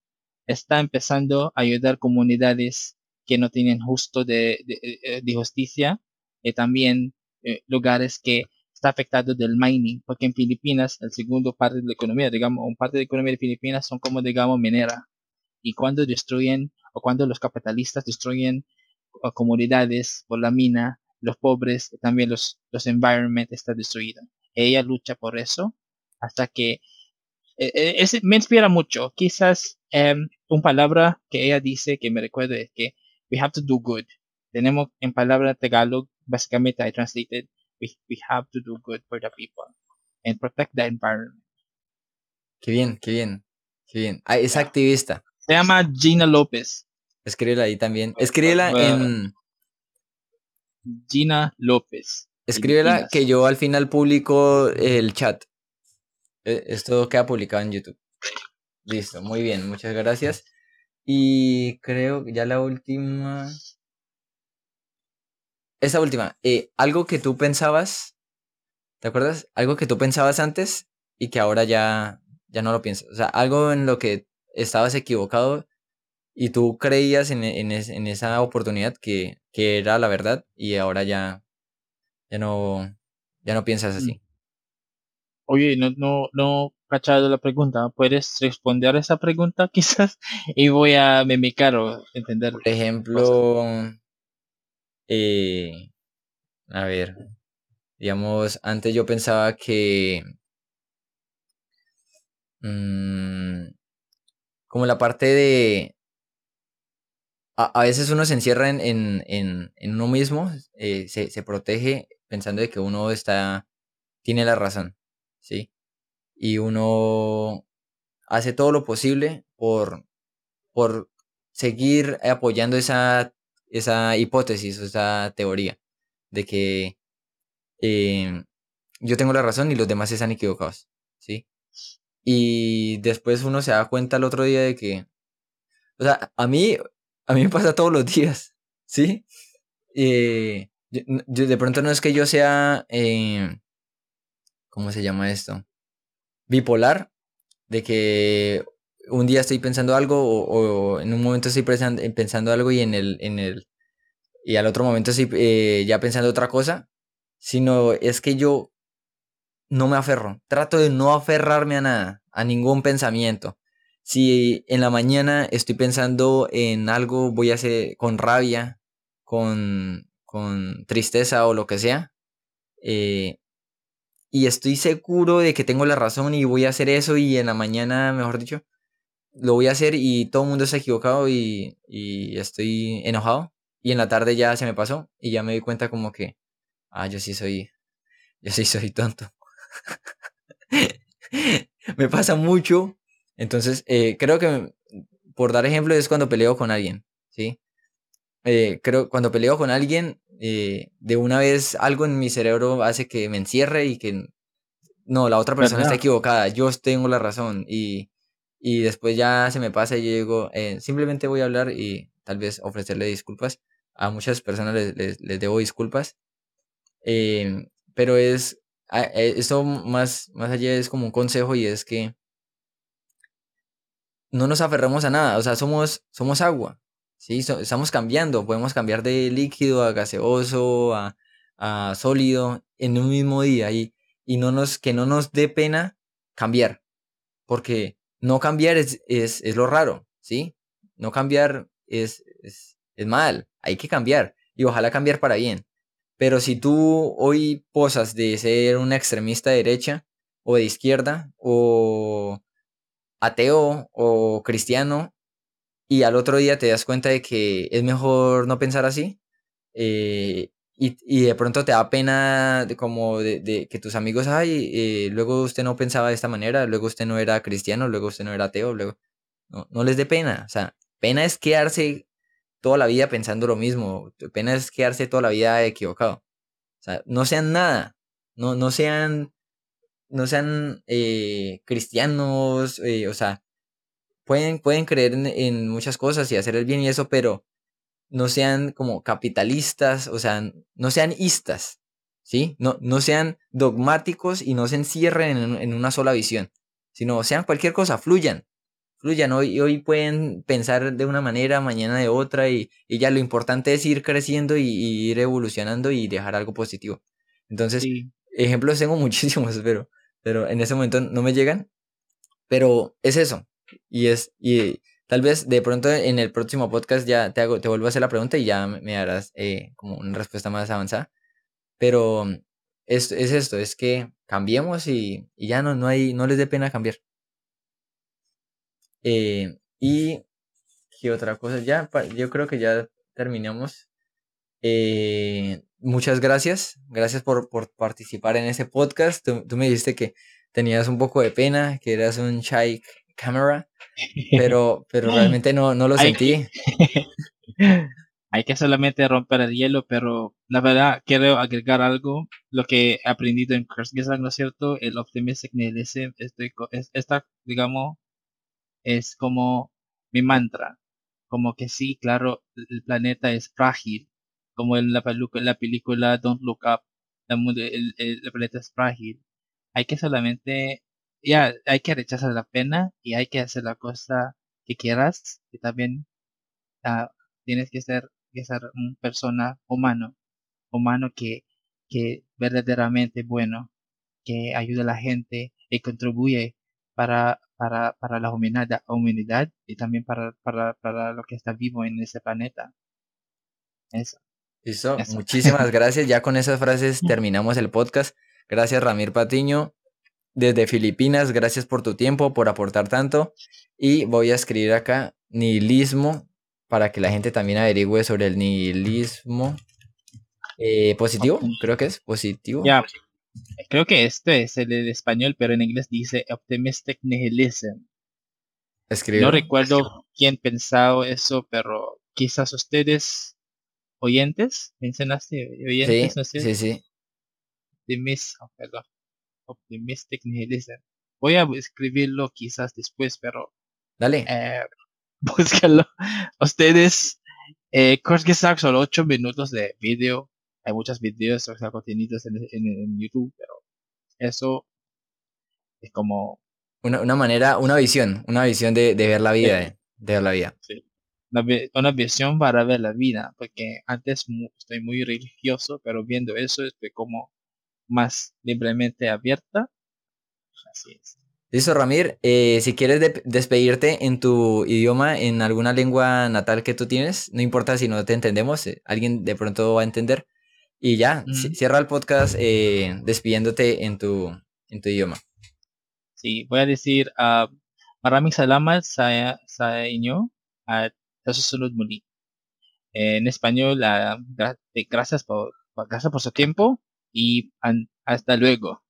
está empezando a ayudar comunidades que no tienen justo de, de, de justicia y también eh, lugares que está afectado del mining, porque en Filipinas, el segundo parte de la economía, digamos, un parte de la economía de Filipinas son como, digamos, minera. Y cuando destruyen, o cuando los capitalistas destruyen comunidades por la mina, los pobres, también los, los environment está destruido. Ella lucha por eso hasta que eh, eh, me inspira mucho. Quizás eh, una palabra que ella dice que me recuerdo es que we have to do good. Tenemos en palabra Tagalog, básicamente I translated we, we have to do good for the people and protect the environment. Qué bien, qué bien, qué bien. Ah, es activista. Se llama Gina López. Escríbela ahí también. Escríbela en... Gina López. Escríbela que yo al final publico el chat. E, esto queda publicado en YouTube. Listo, muy bien, muchas gracias. Y creo que ya la última. Esa última, eh, algo que tú pensabas, ¿te acuerdas? Algo que tú pensabas antes y que ahora ya, ya no lo piensas. O sea, algo en lo que estabas equivocado y tú creías en, en, en esa oportunidad que, que, era la verdad y ahora ya, ya, no, ya no piensas así. Mm. Oye, no, no, no cachado la pregunta. ¿Puedes responder a esa pregunta quizás? Y voy a mimicar o entender. Por ejemplo, eh, a ver, digamos, antes yo pensaba que mmm, como la parte de a, veces uno se encierra en, en, en, en uno mismo, eh, se, se, protege pensando de que uno está, tiene la razón, ¿sí? Y uno hace todo lo posible por, por seguir apoyando esa, esa hipótesis, esa teoría de que eh, yo tengo la razón y los demás están equivocados, ¿sí? Y después uno se da cuenta el otro día de que, o sea, a mí a mí me pasa todos los días, ¿sí? Eh, de pronto no es que yo sea, eh, ¿cómo se llama esto? Bipolar, de que un día estoy pensando algo o, en un momento estoy pensando algo y en el, en el, y al otro momento estoy eh, ya pensando otra cosa, sino es que yo no me aferro, trato de no aferrarme a nada, a ningún pensamiento si en la mañana estoy pensando en algo, voy a hacer con rabia, con, con tristeza o lo que sea, eh, y estoy seguro de que tengo la razón y voy a hacer eso y en la mañana, mejor dicho, lo voy a hacer y todo el mundo está equivocado y, y estoy enojado. Y en la tarde ya se me pasó y ya me di cuenta como que, ah, yo sí soy, yo sí soy tonto. me pasa mucho entonces, eh, creo que, por dar ejemplo, es cuando peleo con alguien, ¿sí? Eh, creo cuando peleo con alguien, eh, de una vez algo en mi cerebro hace que me encierre y que no, la otra persona está equivocada, yo tengo la razón y, y después ya se me pasa y yo digo, simplemente voy a hablar y tal vez ofrecerle disculpas. A muchas personas les, les, les debo disculpas, pero es, eso más, más allá es como un consejo y es que no nos aferramos a nada, o sea, somos, somos agua, ¿sí? estamos cambiando, podemos cambiar de líquido a gaseoso, a, a sólido en un mismo día y, y, no nos, que no nos dé pena cambiar, porque no cambiar es, es, es lo raro, ¿sí? No cambiar es, es, es mal, hay que cambiar y ojalá cambiar para bien. Pero si tú hoy posas de ser una extremista derecha o de izquierda o ateo o cristiano y al otro día te das cuenta de que es mejor no pensar así eh, y, de pronto te da pena de, como de, que tus amigos, ay, eh, luego usted no pensaba de esta manera, luego usted no era cristiano, luego usted no era ateo, luego no, no les dé pena, o sea, pena es quedarse toda la vida pensando lo mismo, pena es quedarse toda la vida equivocado, o sea, no sean nada, no, no sean no sean eh, cristianos, eh, o sea, pueden, pueden creer en, muchas cosas y hacer el bien y eso, pero no sean como capitalistas, o sea, no sean istas, ¿sí? No, no sean dogmáticos y no se encierren en, una sola visión, sino sean cualquier cosa, fluyan, fluyan. Hoy, hoy pueden pensar de una manera, mañana de otra y, ya lo importante es ir creciendo y, ir evolucionando y dejar algo positivo. Entonces, ejemplos tengo muchísimos, pero pero en ese momento no me llegan. Pero es eso. Y es, y tal vez de pronto en el próximo podcast ya te hago, te vuelvo a hacer la pregunta y ya me darás eh, como una respuesta más avanzada. Pero es, es esto, es que cambiemos y, y, ya no, no hay, no les dé pena cambiar. Eh, y qué otra cosa, ya, yo creo que ya terminamos. Eh, muchas gracias. Gracias por, por, participar en ese podcast. Tú, me dijiste que tenías un poco de pena, que eras un shy camera, pero, pero realmente no, no lo sentí. Hay que solamente romper el hielo, pero la verdad quiero agregar algo. Lo que he aprendido en Kurzgesagt, ¿no es cierto? El optimistic nihilism, estoy, es, esta, digamos, es como mi mantra. Como que sí, claro, el planeta es frágil, como en la, la película Don't Look Up, la, el, planeta es frágil. Hay que solamente, ya, hay que rechazar la pena y hay que hacer la cosa que quieras, y también ah, tienes que ser, que ser una persona humano, humano que, que verdaderamente bueno, que ayuda a la gente y contribuye para, para, para la humanidad, humanidad y también para, para, para lo que está vivo en ese planeta. Eso. Listo, muchísimas gracias. Ya con esas frases terminamos el podcast. Gracias, Ramir Patiño. Desde Filipinas, gracias por tu tiempo, por aportar tanto. Y voy a escribir acá nihilismo para que la gente también averigüe sobre el nihilismo eh, positivo. Creo que es positivo. Ya, creo que este es el de español, pero en inglés dice optimistic nihilism. No recuerdo quién pensado eso, pero quizás ustedes oyentes, mencionaste oyentes, ¿no Sí, sí. Oh, perdón. Optimistic nihilism. Voy a escribirlo quizás después, pero. Dale. Eh, búscalo. Ustedes, eh, creo que son solo 8 minutos de video. Hay muchos videos, o sea, contenidos en, en, YouTube, pero eso es como. Una, una manera, una visión, una visión de, de ver la vida, de ver la vida. Sí una, visión para ver la vida, porque antes estoy muy religioso, pero viendo eso estoy como más libremente abierta. Así es. Listo, Ramir. Eh, si quieres despedirte en tu idioma, en alguna lengua natal que tú tienes, no importa si no te entendemos, eh, alguien de pronto va a entender. Y ya, cierra el podcast eh, despidiéndote en tu, en tu idioma. Sí, voy a decir, uh, maraming salamat sa, sa eso Muli. En español, gracias por, gracias por su tiempo y hasta luego.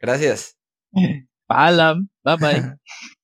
Gracias. Paalam. Bye bye.